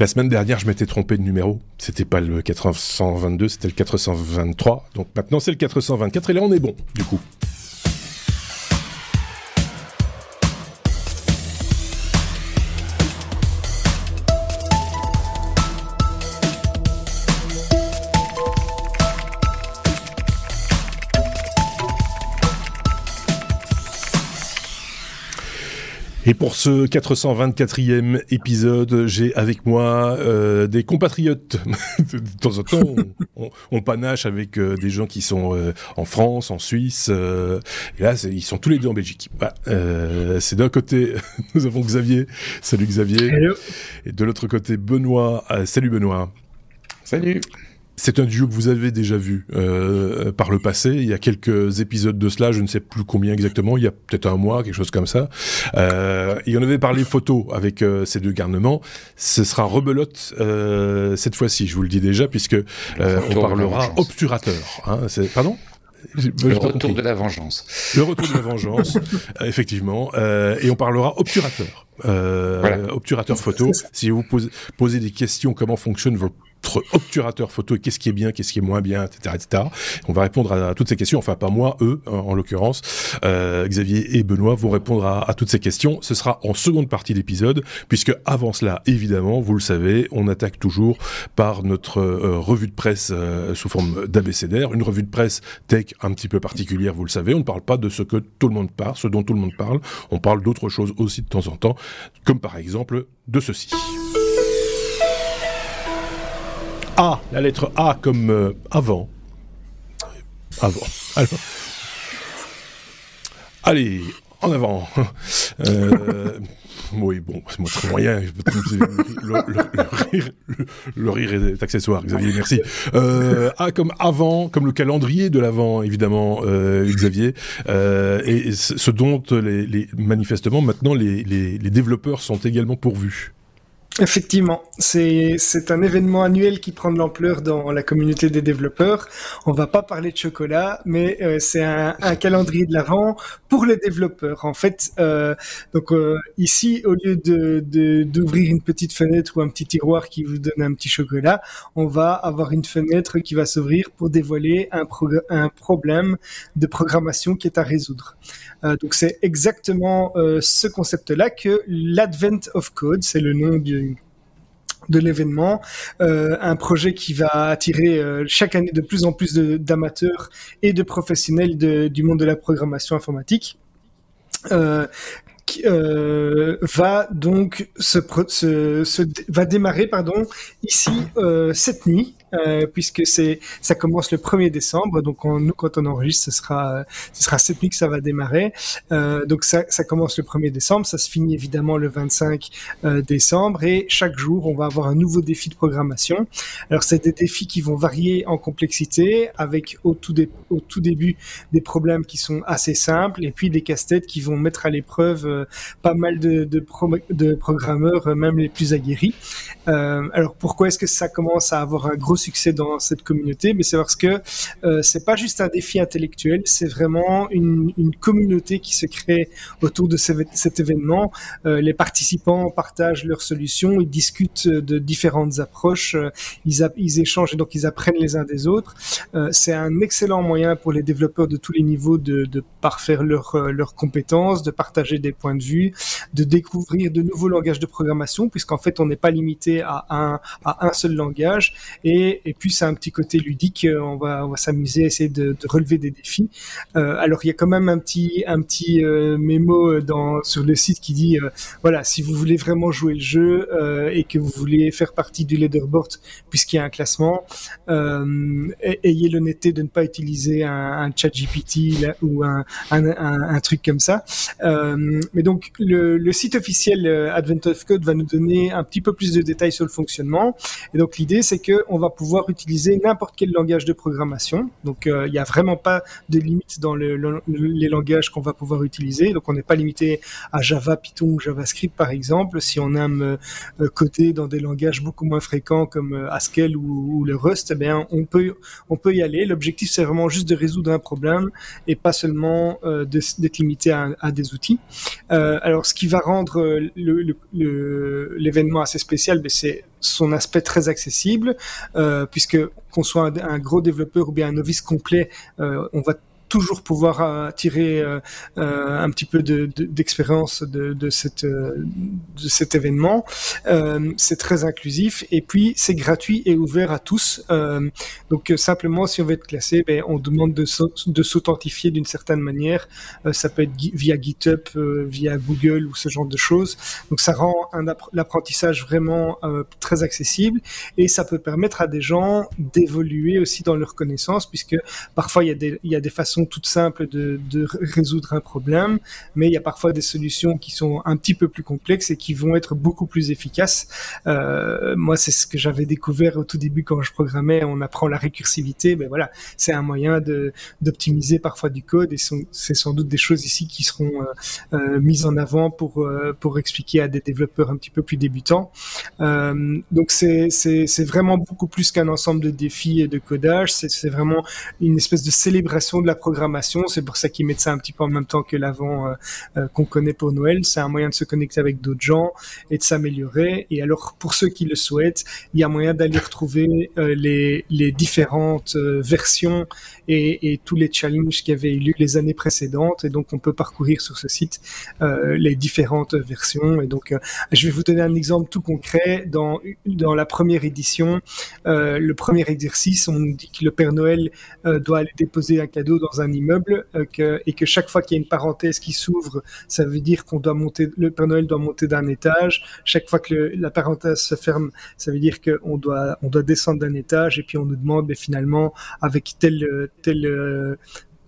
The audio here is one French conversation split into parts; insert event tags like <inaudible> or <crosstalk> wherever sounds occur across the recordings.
La semaine dernière, je m'étais trompé de numéro. C'était pas le 422, c'était le 423. Donc maintenant, c'est le 424 et là, on est bon, du coup. Et pour ce 424e épisode, j'ai avec moi euh, des compatriotes. <laughs> de temps en temps, on, panache avec euh, des gens qui sont euh, en France, en Suisse. et là, ils sont tous les deux en Belgique. c'est d'un côté, <laughs> nous avons Xavier. Salut Xavier. Et de l'autre côté, Benoît. salut Benoît. Salut. C'est un duo que vous avez déjà vu euh, par le passé. Il y a quelques épisodes de cela, je ne sais plus combien exactement. Il y a peut-être un mois, quelque chose comme ça. Euh, et on avait parlé photo avec euh, ces deux garnements. Ce sera rebelote euh, cette fois-ci, je vous le dis déjà, puisque euh, on parlera obturateur. Hein, pardon? Le retour de la vengeance. Le retour de la vengeance, <laughs> effectivement. Euh, et on parlera obturateur. Euh, Obturateur photo. Si vous posez, posez des questions, comment fonctionne votre obturateur photo, qu'est-ce qui est bien, qu'est-ce qui est moins bien, etc., etc. On va répondre à, toutes ces questions. Enfin, pas moi, eux, en, l'occurrence. Euh, Xavier et Benoît vont répondre à, toutes ces questions. Ce sera en seconde partie d'épisode, puisque avant cela, évidemment, vous le savez, on attaque toujours par notre euh, revue de presse euh, sous forme d'abécédaire, une revue de presse tech un petit peu particulière, vous le savez. On ne parle pas de ce que tout le monde parle, ce dont tout le monde parle. On parle d'autres choses aussi de temps en temps, comme par exemple de ceci. A, la lettre A comme euh, avant. Avant. Allez, en avant. <laughs> Euh, oui, bon, c'est moi très moyen. Le, rire, est accessoire, Xavier, merci. Euh, A comme avant, comme le calendrier de l'avant, évidemment, euh, Xavier. Et ce dont les, manifestement maintenant les développeurs sont également pourvus. Effectivement, c'est un événement annuel qui prend de l'ampleur dans la communauté des développeurs. On va pas parler de chocolat, mais euh, c'est un, un, calendrier de l'avant pour les développeurs. En fait, euh, donc euh, ici, au lieu d'ouvrir une petite fenêtre ou un petit tiroir qui vous donne un petit chocolat, on va avoir une fenêtre qui va s'ouvrir pour dévoiler un, un problème de programmation qui est à résoudre. Euh, donc c'est exactement euh, ce concept-là que l'Advent of Code, c'est le nom du de l'événement, euh, un projet qui va attirer chaque année de plus en plus d'amateurs et de professionnels du monde de la programmation informatique. Euh, euh, va donc se, va démarrer pardon ici euh, cette nuit euh, puisque c'est ça commence le 1er décembre donc nous quand on enregistre ce sera ce sera cette nuit que ça va démarrer euh, donc ça, ça commence le 1er décembre ça se finit évidemment le 25 euh, décembre et chaque jour on va avoir un nouveau défi de programmation alors c'est des défis qui vont varier en complexité avec au tout, au tout début des problèmes qui sont assez simples et puis des casse-têtes qui vont mettre à l'épreuve euh, pas mal de, de, programmeurs, euh, même les plus aguerris. Alors pourquoi est-ce que ça commence à avoir un gros succès dans cette communauté Mais c'est parce que c'est pas juste un défi intellectuel, c'est vraiment une, communauté qui se crée autour de cet événement. les participants partagent leurs solutions, ils discutent de différentes approches, ils, ils échangent et donc ils apprennent les uns des autres. c'est un excellent moyen pour les développeurs de tous les niveaux de, de parfaire leurs compétences, de partager des points de vue, de découvrir de nouveaux langages de programmation, puisqu'en fait on n'est pas limité à un, à un seul langage, et, et puis c'est un petit côté ludique, euh, on va, s'amuser essayer de, relever des défis. Euh, alors il y a quand même un petit, un petit euh, mémo sur le site qui dit, voilà, si vous voulez vraiment jouer le jeu et que vous voulez faire partie du leaderboard, puisqu'il y a un classement, ayez l'honnêteté de ne pas utiliser un, un chat GPT ou un, un, truc comme ça. mais donc donc le, site officiel Advent of Code va nous donner un petit peu plus de détails sur le fonctionnement. Et donc l'idée c'est que on va pouvoir utiliser n'importe quel langage de programmation. Donc euh, il n'y a vraiment pas de limite dans les langages qu'on va pouvoir utiliser. Donc on n'est pas limité à Java, Python ou JavaScript par exemple. Si on aime euh, coder dans des langages beaucoup moins fréquents comme Haskell ou, le Rust, eh bien on peut on peut y aller. L'objectif c'est vraiment juste de résoudre un problème et pas seulement d'être limité à, à, des outils. Euh, alors, ce qui va rendre euh, l'événement assez spécial, ben, c'est son aspect très accessible, puisque qu'on soit un, gros développeur ou bien un novice complet, on va toujours pouvoir euh, tirer euh, euh, un petit peu d'expérience de, cet événement. c'est très inclusif et puis c'est gratuit et ouvert à tous. donc simplement, si on veut être classé, ben, on demande de s'authentifier d'une certaine manière. ça peut être via GitHub, via Google ou ce genre de choses. Donc ça rend l'apprentissage vraiment très accessible et ça peut permettre à des gens d'évoluer aussi dans leurs connaissances puisque parfois il y a des façons toute simple de, résoudre un problème, mais il y a parfois des solutions qui sont un petit peu plus complexes et qui vont être beaucoup plus efficaces. Euh, moi, c'est ce que j'avais découvert au tout début quand je programmais. On apprend la récursivité, mais voilà, c'est un moyen d'optimiser parfois du code et c'est sans doute des choses ici qui seront euh, euh, mises en avant pour pour expliquer à des développeurs un petit peu plus débutants. donc c'est vraiment beaucoup plus qu'un ensemble de défis et de codage. C'est vraiment une espèce de célébration de la programmation C'est pour ça qu'ils mettent ça un petit peu en même temps que l'avant euh, euh, qu'on connaît pour Noël. C'est un moyen de se connecter avec d'autres gens et de s'améliorer. Et alors, pour ceux qui le souhaitent, il y a moyen d'aller retrouver euh, les, différentes versions et, tous les challenges qui avaient eu lieu les années précédentes. Et donc, on peut parcourir sur ce site les différentes versions. Et donc, je vais vous donner un exemple tout concret. Dans, dans la première édition, le premier exercice, on nous dit que le Père Noël doit aller déposer un cadeau dans un immeuble euh, et que chaque fois qu'il y a une parenthèse qui s'ouvre, ça veut dire qu'on doit monter, le Père Noël doit monter d'un étage. Chaque fois que la parenthèse se ferme, ça veut dire qu'on doit, on doit descendre d'un étage et puis on nous demande, mais finalement, avec tel, tel,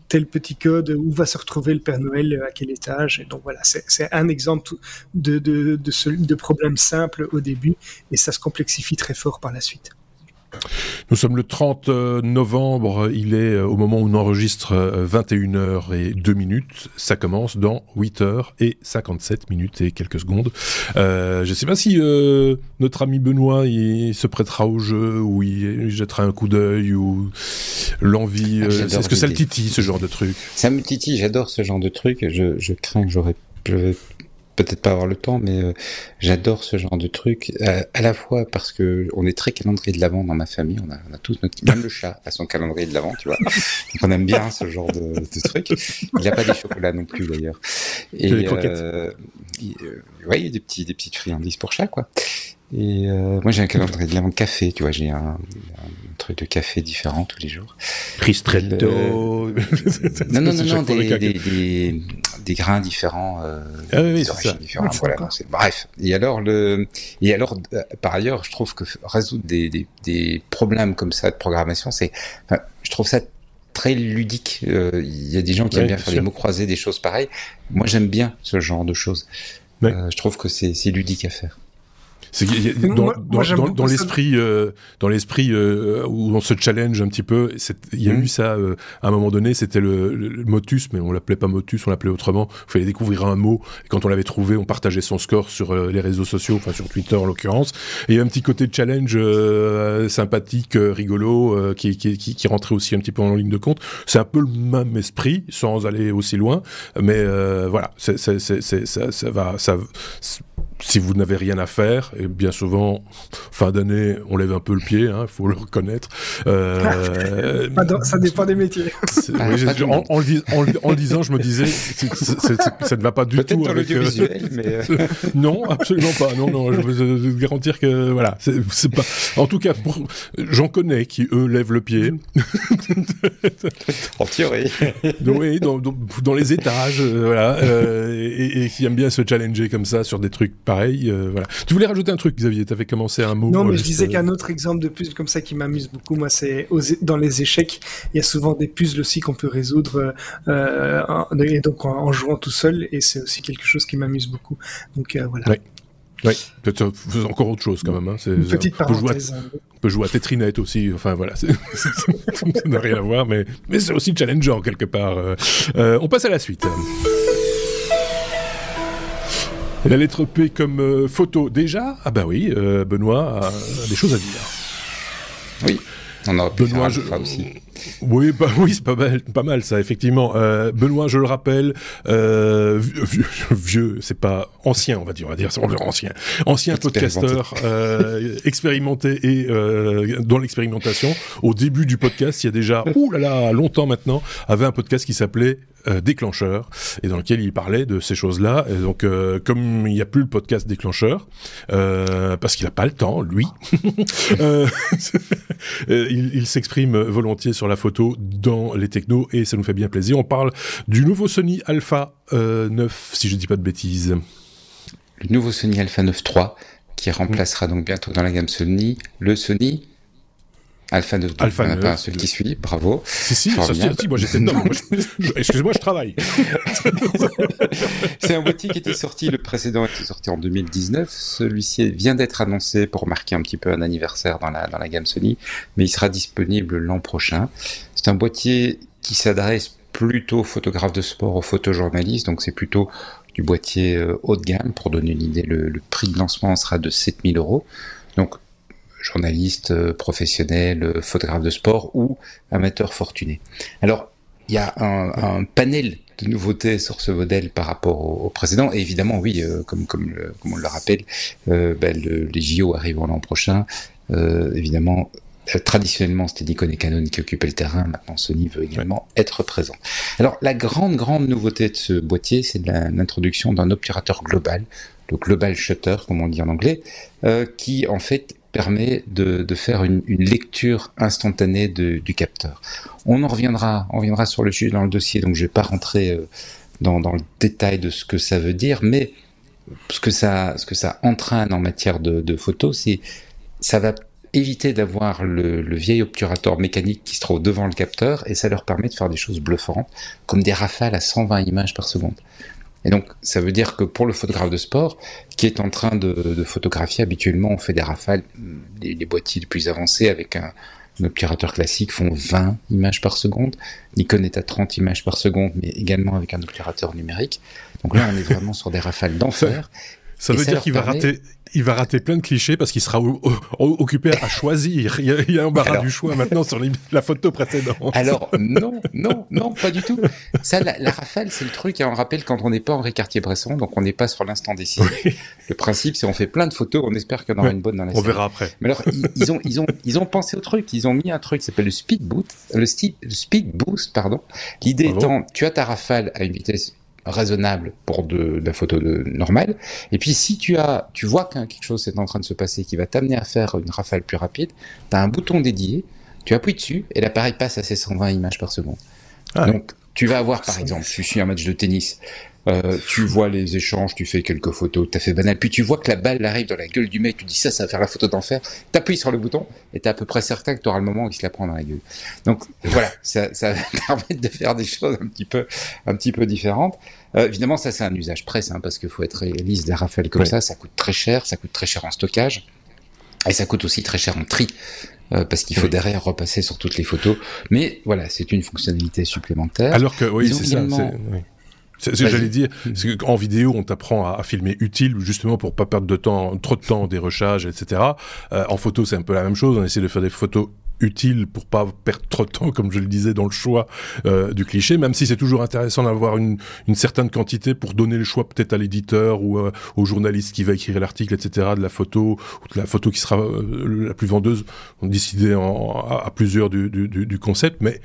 tel petit code, où va se retrouver le Père Noël, à quel étage? Et donc voilà, c'est un exemple de, de, de problème simple au début et ça se complexifie très fort par la suite. Nous sommes le 30 euh, novembre, il est euh, au moment où on enregistre 21h euh, et 2 minutes. Ça commence dans 8h et 57 minutes et quelques secondes. je ne sais pas si notre ami Benoît il se prêtera au jeu ou il, jettera un coup d'œil ou l'envie. Ah, est-ce que ça le titille ce genre de truc? Ça me titille, j'adore ce genre de truc. Je, je crains que j'aurais peut-être pas avoir le temps, mais euh, j'adore ce genre de truc. Euh, à la fois parce que on est très calendrier de l'avant dans ma famille, on a, on a tous notre, même le chat a son calendrier de l'avant, tu vois. Donc on aime bien ce genre de, de truc. Il n'y a pas des chocolats non plus d'ailleurs. Et euh, il, ouais, il y a des petits, des petites friandises pour chat, quoi. Et moi, j'ai un calendrier de l'avant café, tu vois, j'ai un, un, truc de café différent tous les jours. Ristretto. <laughs> Non, non, non, non des, des, des, des, grains différents, euh, ah, oui, différents. voilà, bref. Et alors, le, et alors, euh, par ailleurs, je trouve que résoudre des, des, des problèmes comme ça de programmation, c'est, enfin, je trouve ça très ludique. Euh, il y a des gens qui aiment bien faire des mots croisés, des choses pareilles. Moi, j'aime bien ce genre de choses. Euh, je trouve que c'est ludique à faire. C'est dans, dans, dans, l'esprit, euh, dans l'esprit euh, où on se challenge un petit peu. Il y a eu ça euh, à un moment donné. C'était le, motus, mais on l'appelait pas motus, on l'appelait autrement. Il fallait découvrir un mot et quand on l'avait trouvé, on partageait son score sur les réseaux sociaux, enfin sur Twitter en l'occurrence. Et il y a un petit côté challenge sympathique, rigolo, qui, qui, qui, qui, rentrait aussi un petit peu en ligne de compte. C'est un peu le même esprit, sans aller aussi loin, mais voilà, c'est, c'est, c'est, ça, ça va, ça si vous n'avez rien à faire, et bien souvent, fin d'année, on lève un peu le pied, il hein, faut le reconnaître. Euh, ça dépend des métiers. en, en, le disant, je me disais, ça ne va pas du tout avec... Euh, mais... Euh. <laughs> non, absolument pas. Non, non, je veux garantir que, voilà, c'est pas... En tout cas, j'en connais qui, eux, lèvent le pied. <laughs> en théorie. oui, dans, dans, les étages, voilà, et, et, qui aiment bien se challenger comme ça sur des trucs pareil. Euh, voilà. Tu voulais rajouter un truc, Xavier Tu avais commencé un mot. Non, mais je disais euh, qu'un autre exemple de puzzle comme ça qui m'amuse beaucoup, moi, c'est dans les échecs. Il y a souvent des puzzles aussi qu'on peut résoudre euh, et donc en, jouant tout seul, et c'est aussi quelque chose qui m'amuse beaucoup. Donc voilà. Oui. Oui, peut-être encore autre chose quand même. Hein. Une petite parenthèse. Hein. On peut jouer à Tetrinette aussi. Enfin voilà, <laughs> ça n'a rien à voir, mais, mais c'est aussi challengeant quelque part. on passe à la suite. La lettre P comme euh, photo déjà? Ah bah oui, euh, Benoît a, des choses à dire. Oui, on aurait pu Benoît, faire aussi. Oui, bah, <laughs> oui, c'est pas mal, pas mal ça, effectivement. Euh, Benoît, je le rappelle, euh, vieux, vieux c'est pas ancien, on va dire, on va dire, ancien, ancien podcasteur euh, expérimenté et euh, dans l'expérimentation. Au début du podcast, il y a déjà, <laughs> ouh là là, longtemps maintenant, avait un podcast qui s'appelait euh, déclencheur et dans lequel il parlait de ces choses-là. Donc, euh, comme il n'y a plus le podcast déclencheur, euh, parce qu'il n'a pas le temps, lui, <laughs> euh, il, il s'exprime volontiers sur la photo dans les technos et ça nous fait bien plaisir. On parle du nouveau Sony Alpha 9, si je dis pas de bêtises. Le nouveau Sony Alpha 9 III qui remplacera donc bientôt dans la gamme Sony le Sony Alpha 9, Alpha 9, neuf. pas celui qui suit, bravo. Si, si, ça, Formidable. si, moi j'étais dedans. Moi, je- <laughs> je- Excusez-moi, je travaille. C'est un boîtier qui était sorti, le précédent était sorti en 2019. Celui-ci vient d'être annoncé pour marquer un petit peu un anniversaire dans la, dans la gamme Sony, mais il sera disponible l'an prochain. C'est un boîtier qui s'adresse plutôt aux photographes de sport, aux photojournalistes, donc c'est plutôt du boîtier euh, haut de gamme. Pour donner une idée, le, le prix de lancement sera de 7000 euros. Donc, journaliste, euh, professionnel, euh, photographe de sport ou amateur fortuné. Alors, il y a un, un panel de nouveautés sur ce modèle par rapport au, au précédent. Et évidemment, oui, euh, comme, comme, le- comme on le rappelle, euh, ben, le- les JO arriveront l'an prochain. Euh, évidemment, euh, traditionnellement, c'était Nikon et Canon qui occupaient le terrain. Maintenant, Sony veut également être présent. Alors, la grande, grande nouveauté de ce boîtier, c'est l'introduction d'un obturateur global, le Global Shutter, comme on dit en anglais, euh, qui, en fait, permet de, de faire une, lecture instantanée du capteur. On en reviendra, on sur le sujet dans le dossier, donc je vais pas rentrer euh, dans, dans le détail de ce que ça veut dire, mais ce que ça, ce que ça entraîne en matière de, de photo, c'est ça va éviter d'avoir le, le vieil obturateur mécanique qui se trouve devant le capteur et ça leur permet de faire des choses bluffantes, comme des rafales à 120 images par seconde. Et donc, ça veut dire que pour le photographe de sport, qui est en train de, de photographier, habituellement, on fait des rafales, les, les boîtiers les plus avancés avec un, un obturateur classique font 20 images par seconde. Nikon est à 30 images par seconde, mais également avec un obturateur numérique. Donc là, on est vraiment sur des rafales d'enfer. Ça veut ça dire qu'il va permet- rater, il va rater plein de clichés parce qu'il sera occupé à choisir. Il y a, il y a un barrage Alors- du choix maintenant sur les- la photo précédente. Alors, non, non, non, pas du tout. Ça, la, la rafale, c'est le truc, hein, on rappelle quand on n'est pas Henri Cartier-Bresson, donc on n'est pas sur l'instant décisif. Le principe, c'est on fait plein de photos, on espère qu'il y en aura une bonne dans la On série. verra après. Mais alors, ils, ils ont, ils, ont, ils ont pensé au truc, ils ont mis un truc qui s'appelle le speed boost, le, speed boost, pardon. L'idée Bravo. étant, tu as ta rafale à une vitesse raisonnable pour de, de la photo de, normale, et puis si tu as, tu vois qu'un quelque chose est en train de se passer qui va t'amener à faire une rafale plus rapide, tu as un bouton dédié, tu appuies dessus et l'appareil passe à ses 120 images par seconde. Ah. Donc, tu vas avoir, par exemple, tu suis un match de tennis, euh, tu vois les échanges, tu fais quelques photos, t'as fait banal, puis tu vois que la balle arrive dans la gueule du mec, tu dis ça, ça va faire la photo d'enfer, t'appuies sur le bouton, et t'es à peu près certain que tu auras le moment où il se la prend dans la gueule. Donc voilà, <laughs> ça, ça va <laughs> permettre de faire des choses un petit peu, un petit peu différentes. Euh, évidemment, ça c'est un usage presse, hein, parce qu'il faut être réaliste, des rafales comme ça, ça coûte très cher, ça coûte très cher en stockage, et ça coûte aussi très cher en tri. euh, parce qu'il faut Oui. derrière repasser sur toutes les photos. Mais voilà, c'est une fonctionnalité supplémentaire. Alors que, oui, c'est ça. oui. C'est- c'est- Vas-y. J'allais dire, c'est qu'en vidéo, on t'apprend à, à filmer utile, justement pour pas perdre de temps, trop de temps, des rechages, etc. Euh, en photo, c'est un peu la même chose. On essaie de faire des photos utiles pour pas perdre trop de temps, <laughs> comme je le disais, dans le choix euh, du cliché, même si c'est toujours intéressant d'avoir une, certaine quantité pour donner le choix peut-être à l'éditeur ou euh, au journaliste qui va écrire l'article, etc., de la photo, ou de la photo qui sera euh, la plus vendeuse. On décidait en, à, plusieurs du, concept, mais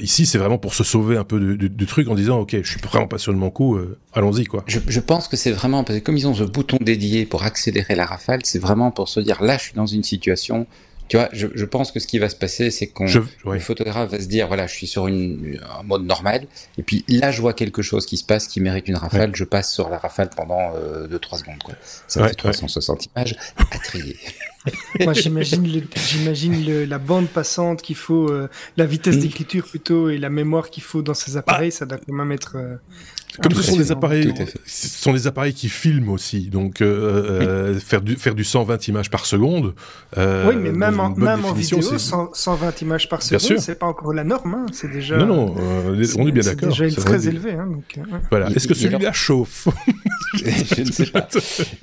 ici, c'est vraiment pour se sauver un peu du, truc en disant, ok, je suis vraiment pas sûr de mon coup, allons-y, quoi. Je, je pense que c'est vraiment parce que comme ils ont ce bouton dédié pour accélérer la rafale, c'est vraiment pour se dire là, je suis dans une situation. Tu vois, je, je pense que ce qui va se passer, c'est qu'on le photographe va se dire voilà, je suis sur une, un mode normal, et puis là, je vois quelque chose qui se passe qui mérite une rafale, je passe sur la rafale pendant 2-3 secondes. Quoi. Ça Ouais, fait 360 images à trier. <laughs> Moi, j'imagine, le- j'imagine le- la bande passante qu'il faut, euh, la vitesse d'écriture plutôt et la mémoire qu'il faut dans ces appareils, ça doit quand même être. euh, Comme ce sont des appareils, ce sont des appareils qui filment aussi, donc euh, euh, faire du faire du 120 images par seconde. euh, oui, mais même, en, même en vidéo, c'est- 100 120 images par seconde, c'est pas encore la norme, hein, c'est déjà. Non, non, euh, on est bien c'est d'accord. déjà c'est très vrai. élevé. Hein, donc, euh. Voilà. Il- Est-ce que il- il- celui-là chauffe? <laughs> je ne sais pas.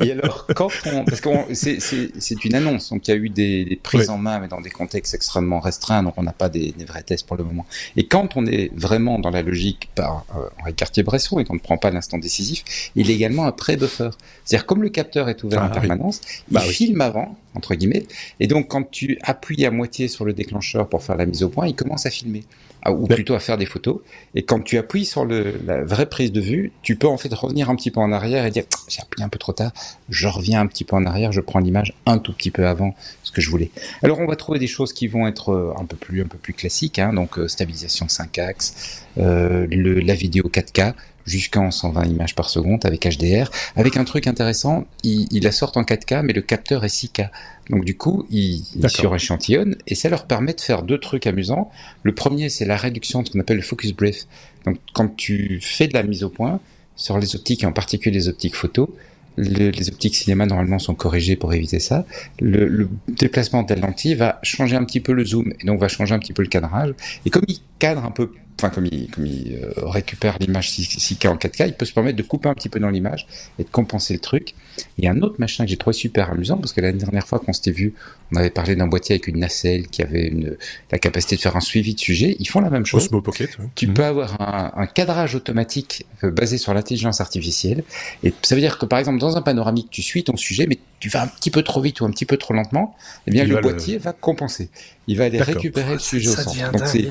Et alors, quand on, parce que c'est une annonce, donc il y a eu des, des prises en main, mais dans des contextes extrêmement restreints, donc on n'a pas des, des, vrais tests pour le moment. Et quand on est vraiment dans la logique par euh, Henri Cartier-Bresson et qu'on ne prend pas l'instant décisif, il est également un pré-buffer. C'est-à-dire comme le capteur est ouvert en ah permanence, il bah filme avant, entre guillemets, et donc quand tu appuies à moitié sur le déclencheur pour faire la mise au point, il commence à filmer ou plutôt à faire des photos. Et quand tu appuies sur le, la vraie prise de vue, tu peux en fait revenir un petit peu en arrière et dire j'ai appuyé un peu trop tard, je reviens un petit peu en arrière, je prends l'image un tout petit peu avant ce que je voulais. Alors on va trouver des choses qui vont être euh, un peu plus un peu plus classiques, hein, donc euh, stabilisation 5 axes, le, la vidéo 4K jusqu'à 120 images par seconde avec HDR, avec un truc intéressant, il, il, la sort en 4K mais le capteur est 6K. Donc du coup, ils, ils suréchantillonnent et ça leur permet de faire deux trucs amusants. Le premier, c'est la réduction de ce qu'on appelle le focus brief. Donc quand tu fais de la mise au point sur les optiques et en particulier les optiques photo, les optiques cinéma normalement sont corrigées pour éviter ça. Le, le, déplacement de la lentille va changer un petit peu le zoom et donc va changer un petit peu le cadrage. Et comme il cadre un peu enfin comme il, comme il euh, récupère l'image 6K en 4K, il peut se permettre de couper un petit peu dans l'image et de compenser le truc. Il y a un autre machin que j'ai trouvé super amusant parce que l'année dernière fois qu'on s'était vu, on avait parlé d'un boîtier avec une nacelle qui avait une, la capacité de faire un suivi de sujet. Ils font la même chose. Osmo Pocket. Tu mmh. peux avoir un, un, cadrage automatique euh, basé sur l'intelligence artificielle et ça veut dire que par exemple dans un panoramique, tu suis ton sujet mais tu vas un petit peu trop vite ou un petit peu trop lentement, eh bien le boîtier va compenser. Il va aller récupérer le sujet au centre. Donc c'est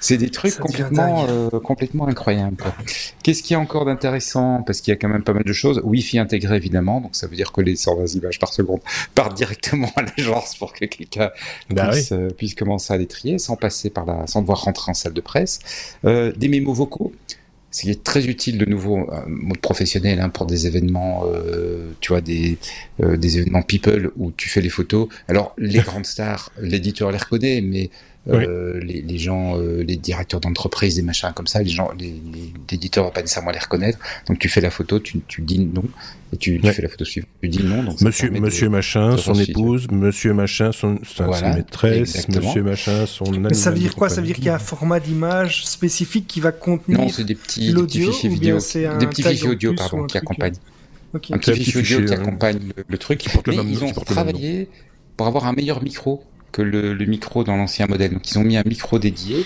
c'est des trucs complètement, euh, complètement incroyables. Qu'est-ce qu'il y a encore d'intéressant Parce qu'il y a quand même pas mal de choses. Wi-Fi intégré évidemment, donc ça veut dire que les 120 images par seconde <laughs> partent directement à l'agence pour que quelqu'un bah puisse, euh, puisse, commencer à les trier sans passer par la, sans devoir rentrer en salle de presse. Euh, des mémos vocaux. Ce qui est très utile de nouveau, mode professionnel hein, pour des événements, euh, tu vois, des, euh, des événements people où tu fais les photos. Alors les <laughs> grandes stars, l'éditeur les reconnaît, mais euh, les, les, gens, euh, les directeurs d'entreprise, des machins comme ça, les gens, l'éditeur va pas nécessairement les reconnaître. Donc tu fais la photo, tu, tu dis non, et tu, tu fais la photo suivante. Tu dis non. Donc monsieur, monsieur machin, son épouse, monsieur machin, son, sa maîtresse, monsieur machin, son. Mais ça veut dire quoi Ça veut dire qu'il y a un format d'image spécifique qui va contenir. Non, c'est des petits, des petits fichiers vidéo, des petits fichiers audio, pardon, qui accompagnent. Un petit fichier audio qui accompagne le, truc. Mais ils ont travaillé pour avoir un meilleur micro que le, micro dans l'ancien modèle. Donc ils ont mis un micro dédié.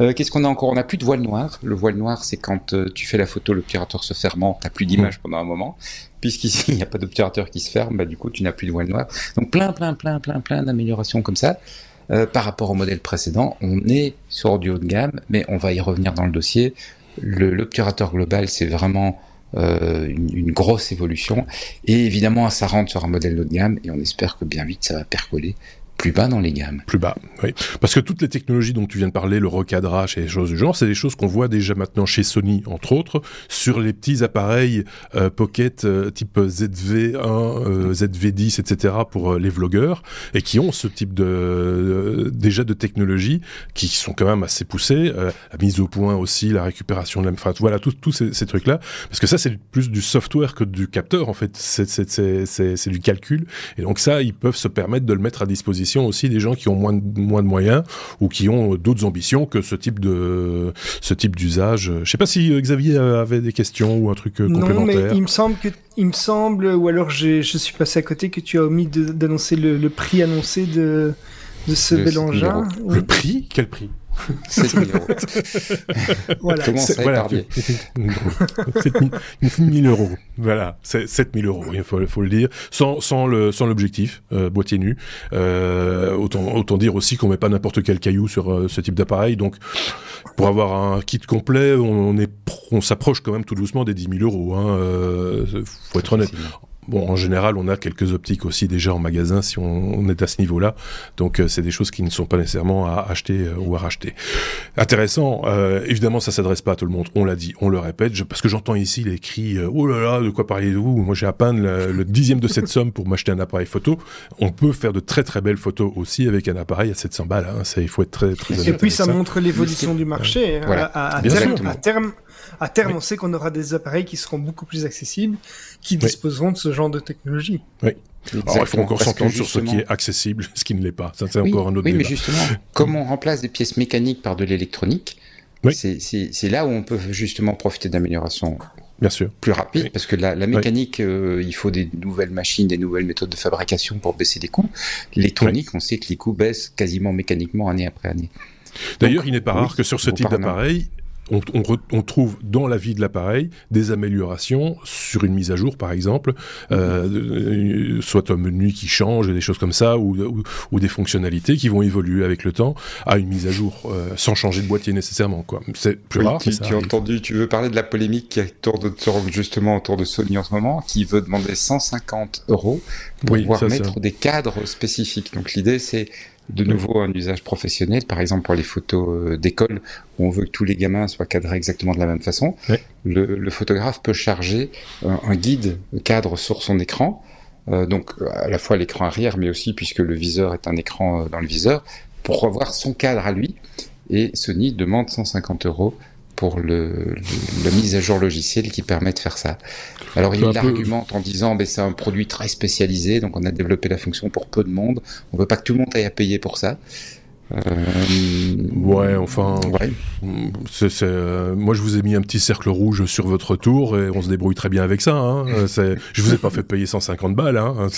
Euh, Qu'est-ce qu'on a encore? On a plus de voile noire. Le voile noir, c'est quand euh, tu fais la photo, l'obturateur se fermant, t'as plus d'image pendant un moment. Puisqu'ici, <laughs> il n'y a pas d'obturateur qui se ferme, bah, du coup, tu n'as plus de voile noire. Donc plein, plein, plein, plein, plein d'améliorations comme ça. Euh, par rapport au modèle précédent, on est sur du haut de gamme, mais on va y revenir dans le dossier. L'obturateur global, c'est vraiment une, une, grosse évolution. Et évidemment, ça rentre sur un modèle haut de gamme, et on espère que bien vite, ça va percoler plus bas dans les gammes. Plus bas, oui. Parce que toutes les technologies dont tu viens de parler, le recadrage et les choses du genre, c'est des choses qu'on voit déjà maintenant chez Sony, entre autres, sur les petits appareils euh, Pocket euh, type ZV1, euh, ZV10, etc. pour euh, les vlogueurs, et qui ont ce type de euh, déjà de technologies qui sont quand même assez poussées, la mise au point aussi, la récupération de la... Enfin, voilà, tous ces, ces trucs-là. Parce que ça, c'est plus du software que du capteur, en fait. C'est du calcul. Et donc ça, ils peuvent se permettre de le mettre à disposition aussi des gens qui ont moins de, moins de moyens ou qui ont d'autres ambitions que ce type de ce type d'usage. Je sais pas si euh, Xavier avait des questions ou un truc euh, complémentaire. Non, mais il me semble que il me semble ou alors je suis passé à côté que tu as omis d'annoncer le, le, prix annoncé de de ce bel engin. Le prix? Quel prix? <laughs> 7 000 <laughs> <laughs> euros. voilà. Comment ça voilà, 7 000 euros. Voilà, 7 000 euros, il faut, faut le dire. Sans, sans le, sans l'objectif, euh, boîtier nu. Euh, autant, autant dire aussi qu'on met pas n'importe quel caillou sur euh, ce type d'appareil. Donc, pour avoir un kit complet, on, est, on s'approche quand même tout doucement des 10 000 euros. Hein. Faut être honnête. Bon, en général, on a quelques optiques aussi déjà en magasin si on, on est à ce niveau-là. Donc, euh, c'est des choses qui ne sont pas nécessairement à acheter euh, ou à racheter. Intéressant. Euh, évidemment, ça s'adresse pas à tout le monde. On l'a dit, on le répète, je, parce que j'entends ici les cris "Oh là là, de quoi parlez-vous? Moi, j'ai à peine le, le, dixième de cette somme pour m'acheter un appareil photo. On peut faire de très très belles photos aussi avec un appareil à 700 balles. Hein. Ça, il faut être très très. Et puis, ça, ça, montre l'évolution du marché. Voilà. À, à, terme, à terme, à terme, oui. on sait qu'on aura des appareils qui seront beaucoup plus accessibles, qui disposeront de ce genre de technologie. Oui. Alors, il faut encore s'entendre sur ce qui est accessible, <laughs> ce qui ne l'est pas. Ça, c'est oui, encore un autre oui, débat. mais justement, <laughs> comme on remplace des pièces mécaniques par de l'électronique, oui. c'est là où on peut justement profiter d'améliorations Bien sûr. Plus rapide, parce que la, mécanique, euh, il faut des nouvelles machines, des nouvelles méthodes de fabrication pour baisser les coûts. L'électronique, on sait que les coûts baissent quasiment mécaniquement année après année. D'ailleurs, il n'est pas rare que sur ce type d'appareil, on, trouve dans la vie de l'appareil des améliorations sur une mise à jour, par exemple, euh, soit un menu qui change, des choses comme ça, ou, des fonctionnalités qui vont évoluer avec le temps à une mise à jour, euh, sans changer de boîtier nécessairement. Quoi. C'est plus rare. Tu, tu as entendu, tu veux parler de la polémique qui tourne, justement autour de Sony en ce moment, qui veut demander 150 euros pour pouvoir mettre des cadres spécifiques. Donc l'idée, c'est de nouveau un usage professionnel, par exemple pour les photos euh, d'école, où on veut que tous les gamins soient cadrés exactement de la même façon. Le, photographe peut charger un, guide cadre sur son écran, euh, donc à la fois l'écran arrière, mais aussi puisque le viseur est un écran euh, dans le viseur, pour revoir son cadre à lui. Et Sony demande 150 euros pour le, la mise à jour logiciel qui permet de faire ça. Alors il argumente en disant ben, c'est un produit très spécialisé, donc on a développé la fonction pour peu de monde, on veut pas que tout le monde aille à payer pour ça. Euh... Ouais, enfin, ouais. Euh, moi je vous ai mis un petit cercle rouge sur votre tour et on se débrouille très bien avec ça. Hein. <laughs> Euh, je vous ai pas fait payer 150 balles. Hein.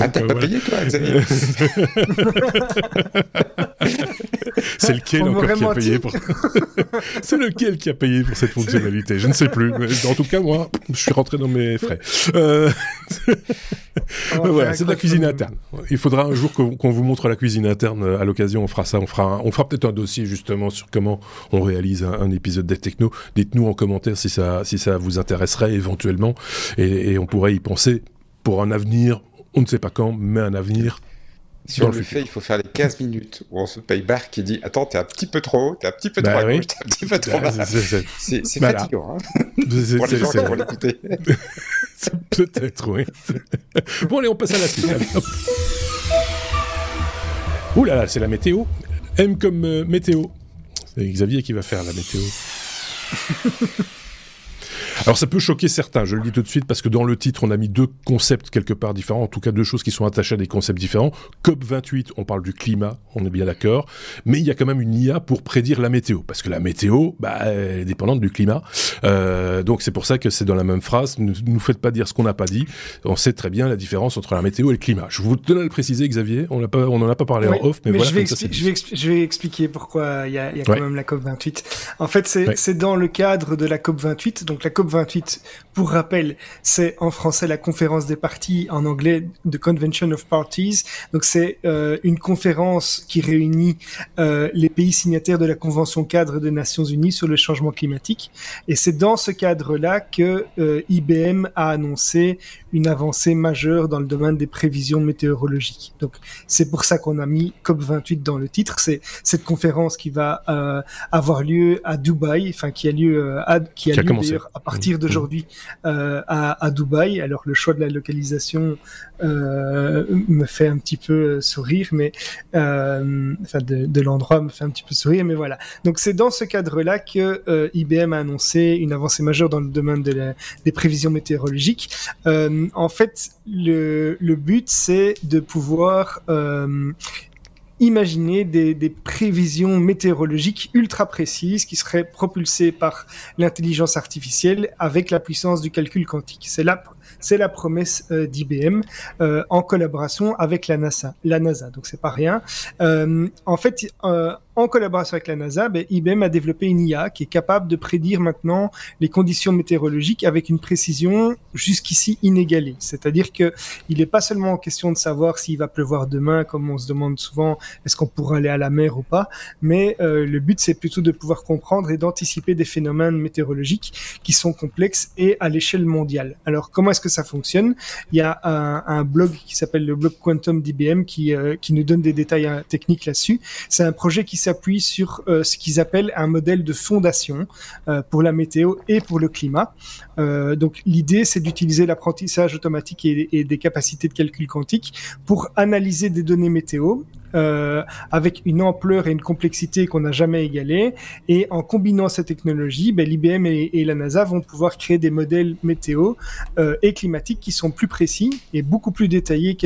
Ah, t'as pas payé toi, Xavier <laughs> <laughs> <laughs> C'est lequel encore qui a payé pour <laughs> C'est lequel qui a payé pour cette fonctionnalité? Je ne sais plus. En tout cas, moi, je suis rentré dans mes frais. Euh... <laughs> voilà, c'est de la cuisine interne. Il faudra un jour qu'on vous montre la cuisine interne. À l'occasion, on fera ça. On fera, on fera peut-être un dossier justement sur comment on réalise un, épisode des techno. Dites-nous en commentaire si ça, si ça vous intéresserait éventuellement, et, et on pourrait y penser pour un avenir. On ne sait pas quand, mais un avenir sur le, fait, il faut faire les 15 minutes où on se paye barre qui dit Attends, t'es un petit peu trop haut, t'es un petit peu bah trop oui. t'es un petit peu trop bas. C'est fatigant, hein <laughs> Pour les gens qui vont l'écouter. <laughs> Peut-être, oui. <laughs> bon, allez, on passe à la suite. Ouh là là, c'est la météo. M comme euh, météo. C'est Xavier qui va faire la météo. Alors ça peut choquer certains, je le dis tout de suite, parce que dans le titre, on a mis deux concepts quelque part différents, en tout cas deux choses qui sont attachées à des concepts différents. COP28, on parle du climat, on est bien d'accord, mais il y a quand même une IA pour prédire la météo, parce que la météo, bah, elle est dépendante du climat. Euh, donc c'est pour ça que c'est dans la même phrase, ne nous faites pas dire ce qu'on n'a pas dit, on sait très bien la différence entre la météo et le climat. Je vous tenais à le préciser, Xavier, on n'en a pas parlé en off, mais, voilà. Je vais, je, vais expliquer pourquoi il y a, y a quand même la COP28. En fait, c'est dans le cadre de la COP28, donc la COP 28, pour rappel, c'est en français la conférence des parties, en anglais The Convention of Parties. Donc c'est euh, une conférence qui réunit euh, les pays signataires de la Convention cadre des Nations Unies sur le changement climatique. Et c'est dans ce cadre-là que euh, IBM a annoncé une avancée majeure dans le domaine des prévisions météorologiques. Donc c'est pour ça qu'on a mis COP28 dans le titre. C'est cette conférence qui va avoir lieu à Dubaï, enfin qui a lieu à, qui a, lieu d'ailleurs à partir mmh. d'aujourd'hui euh, à, à, Dubaï. Alors le choix de la localisation euh, me fait un petit peu sourire, mais euh, enfin de, de l'endroit me fait un petit peu sourire, mais voilà. Donc c'est dans ce cadre-là que euh, IBM a annoncé une avancée majeure dans le domaine de la, des prévisions météorologiques. Euh, en fait, le, le but c'est de pouvoir euh, imaginer des, prévisions météorologiques ultra précises qui seraient propulsées par l'intelligence artificielle avec la puissance du calcul quantique. C'est la promesse euh, d'IBM euh, en collaboration avec la NASA. La NASA, donc c'est pas rien. Euh, en fait, en collaboration avec la NASA, ben, IBM a développé une IA qui est capable de prédire maintenant les conditions météorologiques avec une précision jusqu'ici inégalée. C'est-à-dire que il n'est pas seulement question de savoir s'il va pleuvoir demain, comme on se demande souvent, est-ce qu'on pourra aller à la mer ou pas, mais le but c'est plutôt de pouvoir comprendre et d'anticiper des phénomènes météorologiques qui sont complexes et à l'échelle mondiale. Alors comment est-ce que ça fonctionne? Il y a un, blog qui s'appelle le blog Quantum d'IBM qui, euh, qui nous donne des détails euh, techniques là-dessus. C'est un projet qui s'appuie sur euh, ce qu'ils appellent un modèle de fondation pour la météo et pour le climat. donc l'idée, c'est d'utiliser l'apprentissage automatique et, et, des capacités de calcul quantique pour analyser des données météo euh, avec une ampleur et une complexité qu'on n'a jamais égalée. Et en combinant ces technologies, ben, l'IBM et, la NASA vont pouvoir créer des modèles météo euh, et climatiques qui sont plus précis et beaucoup plus détaillés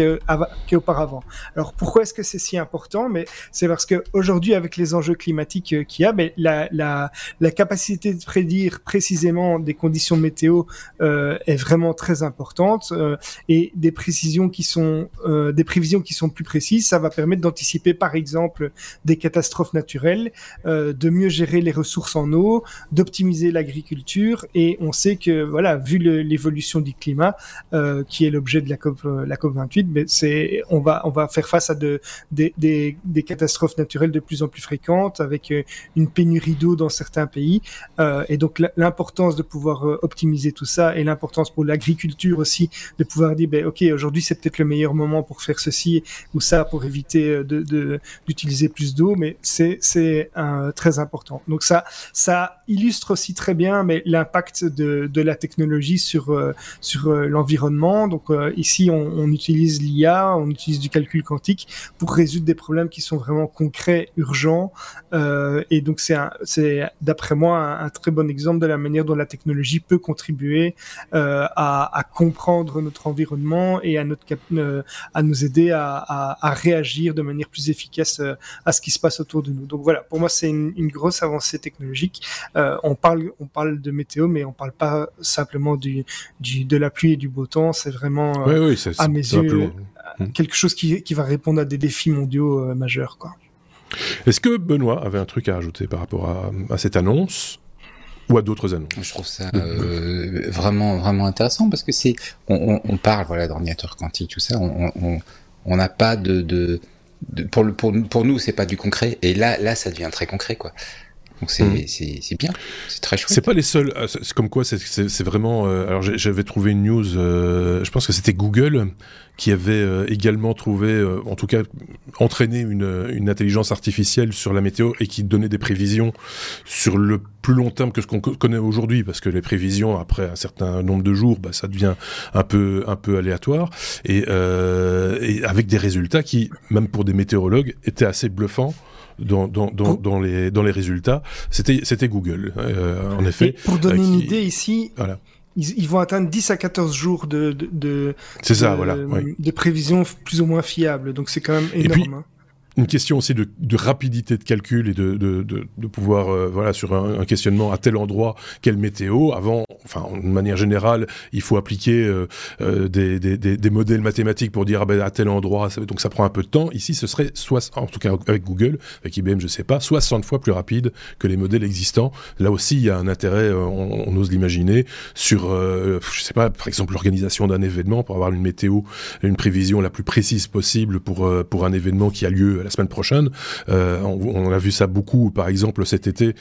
qu'auparavant. Alors pourquoi est-ce que c'est si important? Mais c'est parce qu'aujourd'hui, avec les enjeux climatiques euh, qu'il y a, ben, la, la, la, capacité de prédire précisément des conditions météo euh, est vraiment très importante euh, et des précisions qui sont euh, des prévisions qui sont plus précises, ça va permettre d'anticiper par exemple des catastrophes naturelles, euh, de mieux gérer les ressources en eau, d'optimiser l'agriculture. Et on sait que voilà, vu l'évolution du climat euh, qui est l'objet de la COP la COP 28, mais c'est on va on va faire face à de des, des, des catastrophes naturelles de plus en plus fréquentes avec une pénurie d'eau dans certains pays. Et donc l'importance de pouvoir optimiser tout ça et l'importance pour l'agriculture aussi de pouvoir dire ben ok aujourd'hui c'est peut-être le meilleur moment pour faire ceci ou ça pour éviter euh, d'utiliser plus d'eau, mais c'est très important. Donc ça ça illustre aussi très bien mais l'impact de, de la technologie sur euh, sur euh, l'environnement. Donc ici on, utilise l'IA, on utilise du calcul quantique pour résoudre des problèmes qui sont vraiment concrets, urgents. et donc c'est d'après moi un, très bon exemple de la manière dont la technologie peut contribuer à, à comprendre notre environnement et à notre à nous aider à, réagir de manière plus efficace euh, à ce qui se passe autour de nous. Donc voilà, pour moi c'est une, grosse avancée technologique. Euh, on parle on parle de météo, mais on parle pas simplement du, de la pluie et du beau temps. C'est vraiment euh, à mes yeux mmh. quelque chose qui, va répondre à des défis mondiaux majeurs. Quoi. Est-ce que Benoît avait un truc à rajouter par rapport à cette annonce ou à d'autres annonces? Je trouve ça euh, vraiment vraiment intéressant parce que c'est on, on, parle voilà d'ordinateur quantique tout ça, on n'a pas de, de, de, pour le pour, pour nous c'est pas du concret et là là ça devient très concret quoi. Donc c'est mm. bien, c'est très chouette. C'est pas les seuls. Euh, c'est comme quoi c'est vraiment. Euh, alors j'avais trouvé une news. Euh, je pense que c'était Google qui avait également trouvé, en tout cas, entraîné une, une intelligence artificielle sur la météo et qui donnait des prévisions sur le plus long terme que ce qu'on connaît aujourd'hui, parce que les prévisions après un certain nombre de jours, bah, ça devient un peu un peu aléatoire et, et avec des résultats qui, même pour des météorologues, étaient assez bluffants dans, dans, dans, dans, les, dans les résultats, c'était, Google, euh, en effet. pour donner une idée ici, voilà. Ils, ils, vont atteindre 10 à 14 jours de, de, de, ça, voilà, de prévisions plus ou moins fiables, donc c'est quand même énorme. Hein une question aussi de, de, rapidité de calcul et de, de, de pouvoir, euh, voilà, sur un, un, questionnement à tel endroit, quelle météo. Avant, enfin, de manière générale, il faut appliquer euh, euh, des, des, des, modèles mathématiques pour dire ah ben, à tel endroit, donc ça prend un peu de temps. Ici, ce serait, soit, en tout cas avec Google, avec IBM, je sais pas, 60 fois plus rapide que les modèles existants. Là aussi, il y a un intérêt, on, on ose l'imaginer, sur, je sais pas, par exemple, l'organisation d'un événement pour avoir une météo, une prévision la plus précise possible pour, pour un événement qui a lieu la semaine prochaine. Euh, on, a vu ça beaucoup, par exemple, cet été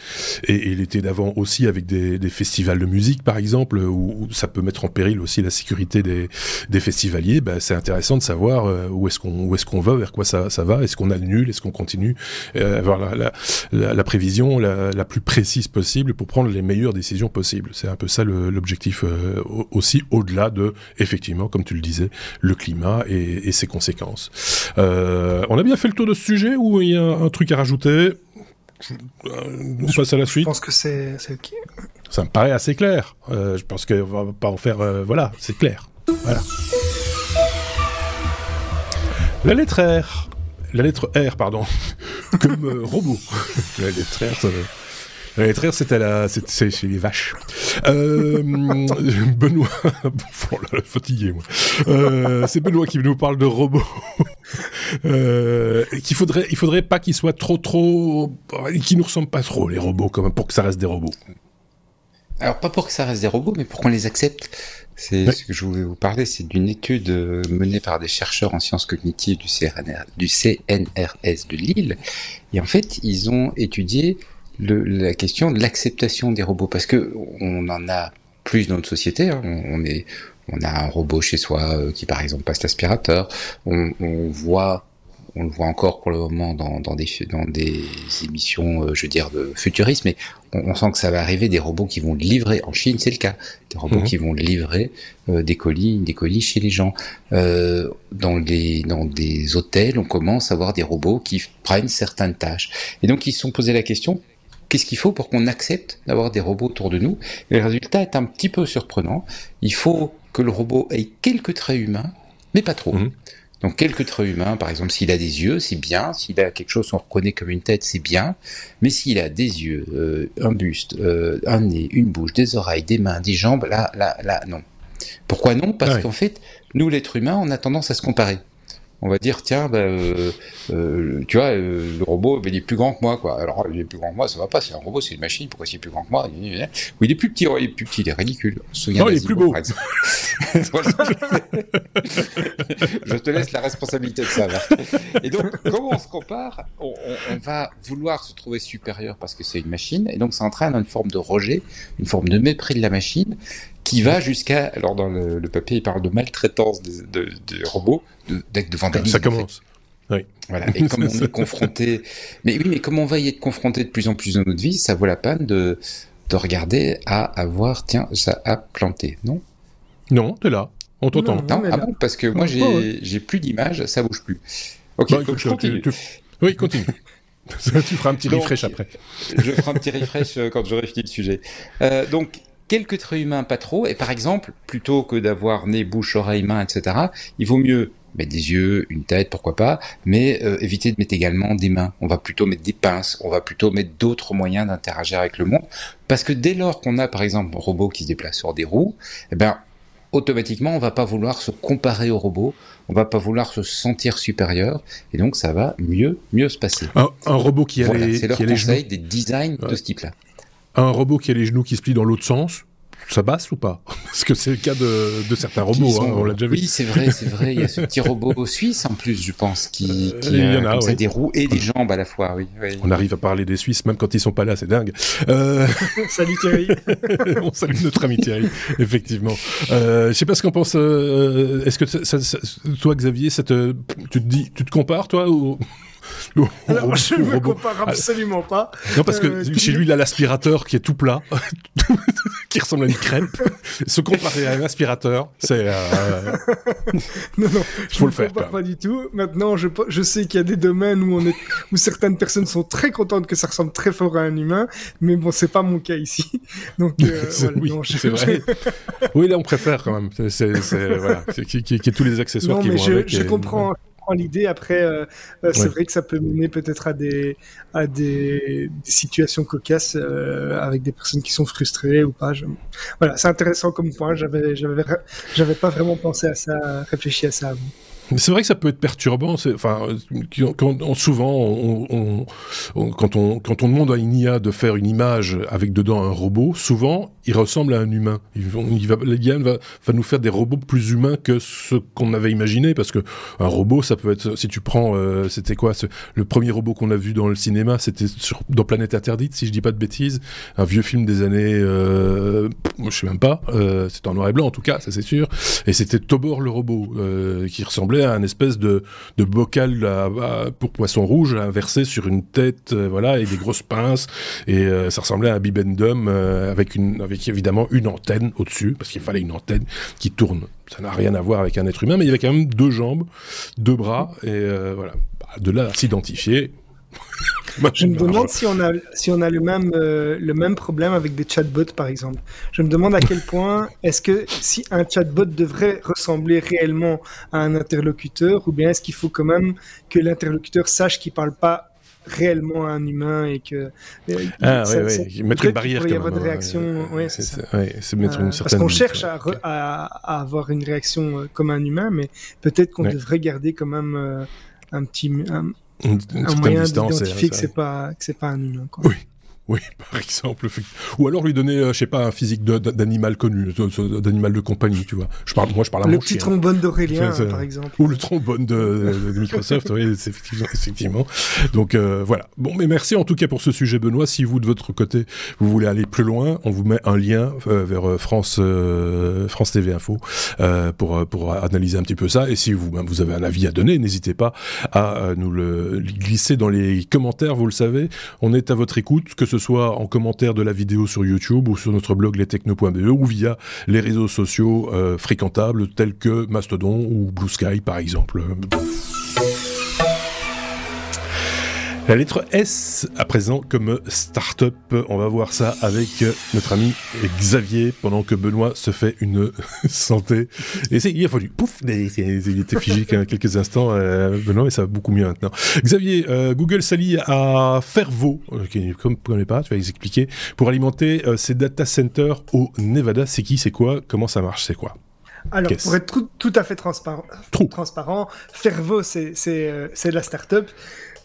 et, l'été d'avant aussi avec des, festivals de musique, par exemple, où, ça peut mettre en péril aussi la sécurité des, festivaliers. Ben, c'est intéressant de savoir euh, où est-ce qu'on où est-ce qu'on va, vers quoi ça, ça va, est-ce qu'on annule, est-ce qu'on continue, euh, avoir la, la, prévision la, plus précise possible pour prendre les meilleures décisions possibles. C'est un peu ça l'objectif aussi, au-delà de effectivement, comme tu le disais, le climat et, et ses conséquences. on a bien fait le tour de ce sujet ou il y a un truc à rajouter? On passe à la suite. Je pense que c'est ok. Ça me paraît assez clair. Euh, je pense qu'on va pas en faire. Euh, voilà, c'est clair. Voilà. La lettre R. La lettre R, pardon. <laughs> Comme euh, robot. <laughs> La lettre R, ça la lettre R, c'était c'est les vaches. <laughs> Benoît, bon, fatigué moi. C'est Benoît qui nous parle de robots. euh, qu'il faudrait, il faudrait pas qu'ils soient trop, trop, qu'ils nous ressemblent pas trop les robots, pour que ça reste des robots. Alors pas pour que ça reste des robots, mais pour qu'on les accepte. C'est ce que je voulais vous parler, c'est d'une étude euh, menée par des chercheurs en sciences cognitives du, CNR, du CNRS de Lille. Et en fait, ils ont étudié la question de l'acceptation des robots, parce que on en a plus dans notre société. Hein. On, est, on a un robot chez soi euh, qui, par exemple, passe l'aspirateur. On, on, voit on le voit encore pour le moment dans, dans, des, dans des émissions, euh, je veux dire, de futurisme, mais on, sent que ça va arriver des robots qui vont livrer. En Chine, c'est le cas. Des robots mhm. qui vont livrer euh, des colis, des colis chez les gens. Euh, dans les dans des hôtels, on commence à voir des robots qui prennent certaines tâches. Et donc, ils se sont posé la question qu'est-ce qu'il faut pour qu'on accepte d'avoir des robots autour de nous? Et le résultat est un petit peu surprenant. Il faut que le robot ait quelques traits humains, mais pas trop. Mhm. Donc quelques traits humains, par exemple, s'il a des yeux, c'est bien. S'il a quelque chose qu'on reconnaît comme une tête, c'est bien. Mais s'il a des yeux, euh, un buste, euh, un nez, une bouche, des oreilles, des mains, des jambes, là, là, là, non. Pourquoi non? Parce qu'en fait, nous, l'être humain, on a tendance à se comparer on va dire tiens ben, euh, euh, tu vois euh, le robot ben, il est plus grand que moi quoi. Alors il est plus grand que moi ça va pas c'est un robot c'est une machine pourquoi il est plus grand que moi? Oui il est plus petit il est plus petit il est ridicule. Non il est plus beau. <laughs> je te laisse la responsabilité de ça et donc comment on se compare? On, va vouloir se trouver supérieur parce que c'est une machine et donc ça entraîne une forme de rejet une forme de mépris de la machine qui va jusqu'à, alors dans le, papier, il parle de maltraitance des, robots, de, de vandalisme. Ça commence. Oui. Voilà. Et comme <laughs> on est confronté, mais oui, mais comme on va y être confronté de plus en plus dans notre vie, ça vaut la peine de, de regarder à avoir, tiens, ça a planté, non? Non, t'es là, on t'entend. Ah bon, parce que moi j'ai plus d'image, ça bouge plus. Ok, bah, je continue. Oui, continue. <laughs> <laughs> tu feras un petit refresh après. je ferai un petit refresh euh, quand j'aurai fini le sujet. Euh, donc, quelques traits humains, pas trop. Et par exemple, plutôt que d'avoir nez, bouche, oreille, main, etc., il vaut mieux mettre des yeux, une tête, pourquoi pas, mais euh, éviter de mettre également des mains. On va plutôt mettre des pinces, on va plutôt mettre d'autres moyens d'interagir avec le monde, parce que dès lors qu'on a par exemple un robot qui se déplace sur des roues, eh ben automatiquement on va pas vouloir se comparer au robot, on va pas vouloir se sentir supérieur, et donc ça va mieux mieux se passer. Un, robot qui a les, c'est leur conseil des designs de ce type-là un robot qui a les genoux qui se plient dans l'autre sens, ça passe ou pas <laughs> Parce que c'est le cas de, certains robots, hein, on l'a déjà vu. Oui, c'est vrai, c'est vrai. Il y a ce petit robot <laughs> suisse en plus, je pense, qui, euh, qui a, comme des roues et des jambes à la fois. Oui, On arrive à parler des Suisses même quand ils sont pas là, c'est dingue. Euh... <laughs> Salut Thierry. on salue notre ami Thierry, effectivement. Euh, je sais pas ce qu'on pense. Euh, est-ce que toi, Xavier, tu te dis, tu te compares toi ou <laughs> alors, je ne me compare absolument pas. Non, parce que euh, chez lui, il a l'aspirateur qui est tout plat, <laughs> qui ressemble à une crêpe. Se comparer à un aspirateur, c'est. Euh... <laughs> non, non, je ne le faire. Compare pas du tout. Maintenant, je, je sais qu'il y a des domaines où, on est, où certaines personnes sont très contentes que ça ressemble très fort à un humain, mais bon, c'est pas mon cas ici. Donc, euh, oui, c'est vrai. oui, là, on préfère quand même. C'est voilà, qui, qui, qui, tous les accessoires qui vont je, avec. Je comprends l'idée. Après, euh, euh, c'est vrai que ça peut mener peut-être à des à des, situations cocasses euh, avec des personnes qui sont frustrées ou pas. Voilà, c'est intéressant comme point. J'avais j'avais j'avais pas vraiment pensé à ça, réfléchi à ça avant. C'est vrai que ça peut être perturbant. Enfin, souvent, quand, on, demande à une IA de faire une image avec dedans un robot, souvent, il ressemble à un humain. Va, l'IA va nous faire des robots plus humains que ce qu'on avait imaginé, parce que un robot, ça peut être, si tu prends, euh, c'était quoi, le premier robot qu'on a vu dans le cinéma, c'était dans Planète Interdite, si je dis pas de bêtises, un vieux film des années, euh, je sais même pas, euh, c'était en noir et blanc en tout cas, ça c'est sûr, et c'était Tobor le robot, euh, qui ressemblait un espèce de, de bocal pour poisson rouge inversé sur une tête, euh, voilà, et des grosses pinces. Et euh, ça ressemblait à un bibendum euh, avec, une, avec évidemment une antenne au-dessus, parce qu'il fallait une antenne qui tourne. Ça n'a rien à voir avec un être humain, mais il y avait quand même deux jambes, deux bras, et voilà. Bah, de là à s'identifier, je me demande si on a, si on a le, même, euh, le même problème avec des chatbots, par exemple. Je me demande à quel point est-ce que si un chatbot devrait ressembler réellement à un interlocuteur, ou bien est-ce qu'il faut quand même que l'interlocuteur sache qu'il parle pas réellement à un humain et que euh, ah, ça, oui, oui. mettre une barrière il y avoir des réactions ouais, c'est ça. mettre une certaine parce qu'on cherche à, à, avoir une réaction euh, comme un humain mais peut-être qu'on devrait garder quand même un petit un, un moyen d'identifier que c'est pas que c'est pas un humain. Quoi. Oui. Oui, <laughs> par exemple. Ou alors lui donner, euh, je sais pas, un physique d'animal connu, d'animal de compagnie, tu vois. Je parle, moi, je parle à le mon petit trombone d'Aurélien, par exemple. Ou le trombone de, Microsoft, oui, effectivement, <laughs> effectivement. Donc euh, voilà. Bon, mais merci en tout cas pour ce sujet, Benoît. Si vous de votre côté, vous voulez aller plus loin, on vous met un lien euh, vers France France TV Info pour pour analyser un petit peu ça. Et si vous ben, vous avez un avis à donner, n'hésitez pas à nous le glisser dans les commentaires. Vous le savez, on est à votre écoute, que ce soit en commentaire de la vidéo sur YouTube ou sur notre blog lestechno.be ou via les réseaux sociaux euh, fréquentables tels que Mastodon ou Blue Sky par exemple. La lettre S à présent comme start-up. On va voir ça avec notre ami Xavier pendant que Benoît se fait une <laughs> santé. Et c'est, il a fallu pouf, il était figé quelques instants, euh, Benoît, mais ça va beaucoup mieux maintenant. Xavier, euh, Google s'allie à Fervo, euh, qui comme vous connaissez pas, tu vas expliquer, pour alimenter ses data centers au Nevada. C'est qui, c'est quoi, comment ça marche, c'est quoi? Alors, pour être tout, à fait transparent, transparent Fervo, c'est la start-up.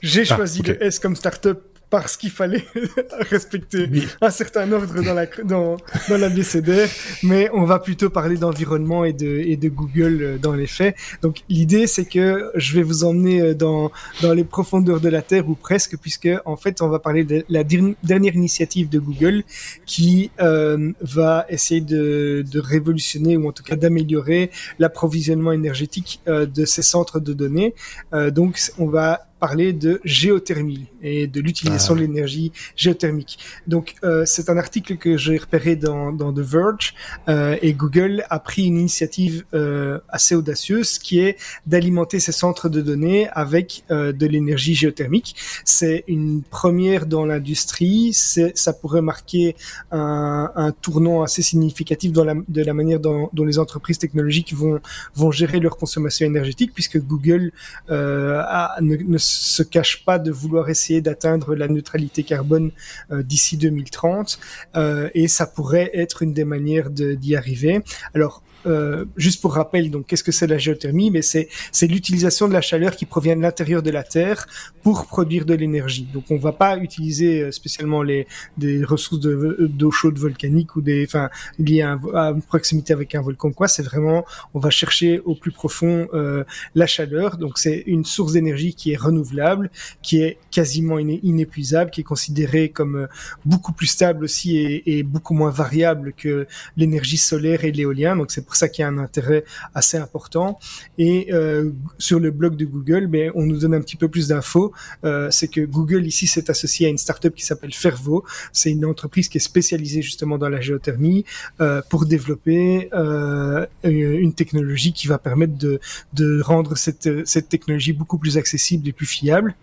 J'ai ah, choisi le S comme startup parce qu'il fallait <laughs> respecter un certain ordre dans la dans dans la BCDR, mais on va plutôt parler d'environnement et de et de Google euh, dans les faits. Donc l'idée c'est que je vais vous emmener euh, dans dans les profondeurs de la terre ou presque, puisque en fait on va parler de la dernière initiative de Google qui euh, va essayer de de révolutionner ou en tout cas d'améliorer l'approvisionnement énergétique euh, de ces centres de données. Euh, donc on va parler de géothermie et de l'utilisation ah. de l'énergie géothermique. Donc euh, c'est un article que j'ai repéré dans, dans The Verge euh, et Google a pris une initiative euh, assez audacieuse qui est d'alimenter ses centres de données avec euh, de l'énergie géothermique. C'est une première dans l'industrie, ça pourrait marquer un, un, tournant assez significatif dans la, de la manière dont, dont, les entreprises technologiques vont, vont gérer leur consommation énergétique puisque Google euh, a, ne, ne se cache pas de vouloir essayer d'atteindre la neutralité carbone euh, d'ici 2030 euh, et ça pourrait être une des manières d'y arriver. Alors euh, juste pour rappel, donc qu'est-ce que c'est la géothermie? Mais c'est c'est l'utilisation de la chaleur qui provient de l'intérieur de la Terre pour produire de l'énergie. Donc on va pas utiliser euh, spécialement les des ressources d'eau chaude volcanique ou des enfin liées à, à, une proximité avec un volcan quoi. C'est vraiment on va chercher au plus profond euh, la chaleur. Donc c'est une source d'énergie qui est renouvelable, qui est quasiment inépuisable, qui est considérée comme euh, beaucoup plus stable aussi et, et beaucoup moins variable que l'énergie solaire et l'éolien. Donc c'est pour ça qu'il y a un intérêt assez important. Et euh, sur le blog de Google, ben, on nous donne un petit peu plus d'infos. Euh, c'est que Google ici s'est associé à une startup qui s'appelle Fervo. C'est une entreprise qui est spécialisée justement dans la géothermie euh, pour développer euh, une technologie qui va permettre de, de rendre cette, cette technologie beaucoup plus accessible et plus fiable.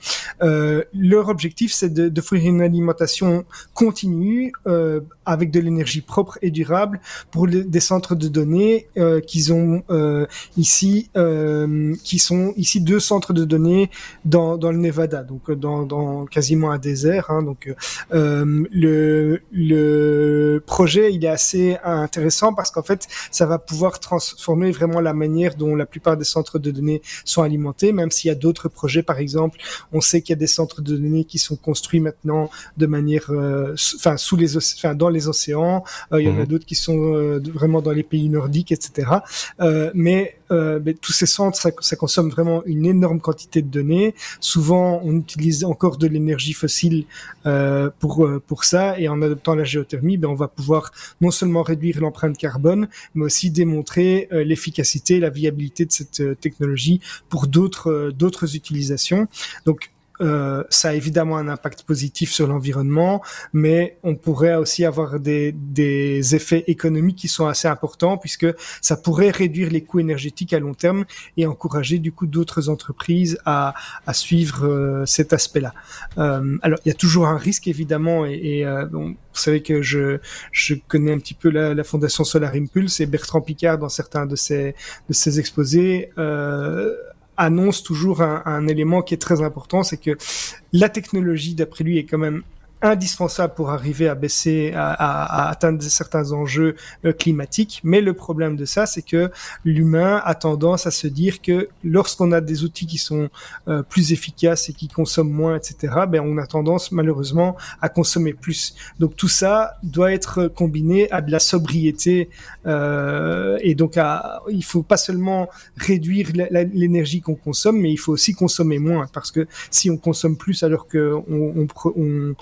Euh, leur objectif, c'est d'offrir une alimentation continue euh, avec de l'énergie propre et durable pour des centres de données euh, qu'ils ont euh, ici, euh, qui sont ici deux centres de données dans, dans le Nevada, donc dans, dans quasiment un désert. Hein, donc le, le projet il est assez intéressant parce qu'en fait ça va pouvoir transformer vraiment la manière dont la plupart des centres de données sont alimentés, même s'il y a d'autres projets, par exemple, on sait qu'il y a des centres de données qui sont construits maintenant de manière, enfin sous les, enfin dans les océans. il y en a mhm. d'autres qui sont vraiment dans les pays nordiques etc. Euh, mais, euh, mais, tous ces centres, ça, consomme vraiment une énorme quantité de données. Souvent, on utilise encore de l'énergie fossile euh, pour pour ça, et en adoptant la géothermie, ben, on va pouvoir non seulement réduire l'empreinte carbone, mais aussi démontrer l'efficacité, la viabilité de cette technologie pour d'autres d'autres utilisations. Donc euh, ça a évidemment un impact positif sur l'environnement, mais on pourrait aussi avoir des, des, effets économiques qui sont assez importants puisque ça pourrait réduire les coûts énergétiques à long terme et encourager du coup d'autres entreprises à, à suivre euh, cet aspect-là. Euh, alors il y a toujours un risque évidemment et, et euh, bon, vous savez que je, je connais un petit peu la, la, fondation Solar Impulse et Bertrand Picard dans certains de ses, de ses exposés euh, annonce toujours un, élément qui est très important, c'est que la technologie, d'après lui, est quand même indispensable pour arriver à baisser, à, à, atteindre certains enjeux euh, climatiques. Mais le problème de ça, c'est que l'humain a tendance à se dire que lorsqu'on a des outils qui sont euh, plus efficaces et qui consomment moins, etc., ben on a tendance malheureusement à consommer plus. Donc tout ça doit être combiné à de la sobriété euh, et donc à, il faut pas seulement réduire l'énergie qu'on consomme, mais il faut aussi consommer moins parce que si on consomme plus alors que on, on, on,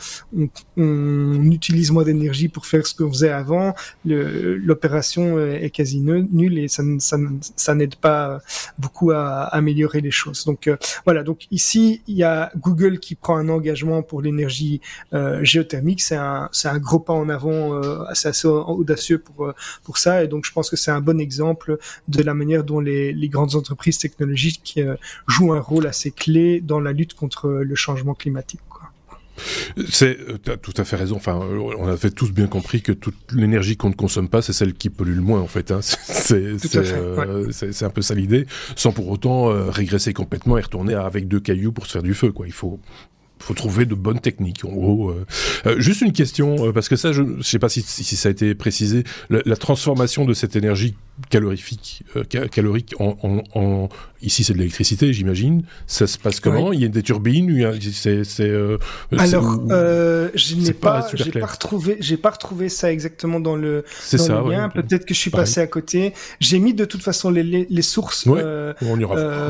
on utilise moins d'énergie pour faire ce qu'on faisait avant, l'opération est quasi nulle et ça, ça, ça n'aide pas beaucoup à, améliorer les choses. Donc euh, voilà, donc ici il y a Google qui prend un engagement pour l'énergie euh, géothermique, c'est un, un gros pas en avant, euh, assez, assez audacieux pour, euh, pour ça et donc je pense que c'est un bon exemple de la manière dont les, les grandes entreprises technologiques jouent un rôle assez clé dans la lutte contre le changement climatique. C'est, as tout à fait raison. Enfin, on a fait tous bien compris que toute l'énergie qu'on ne consomme pas, c'est celle qui pollue le moins, en fait. Hein. <laughs> C'est, euh, c'est, un peu ça l'idée, sans pour autant euh, régresser complètement et retourner avec deux cailloux pour se faire du feu, quoi. Il faut, faut trouver de bonnes techniques. En gros, euh. Euh, juste une question euh, parce que ça, je ne sais pas si, si, ça a été précisé. La, la transformation de cette énergie calorifique, calorique en, en, en ici c'est de l'électricité, j'imagine. Ça se passe comment? Il y a des turbines C'est alors je n'ai pas, j'ai pas retrouvé, j'ai pas retrouvé ça exactement dans le, dans ça, le lien. Peut-être que je suis passé à côté. J'ai mis de toute façon les, les, les sources. on y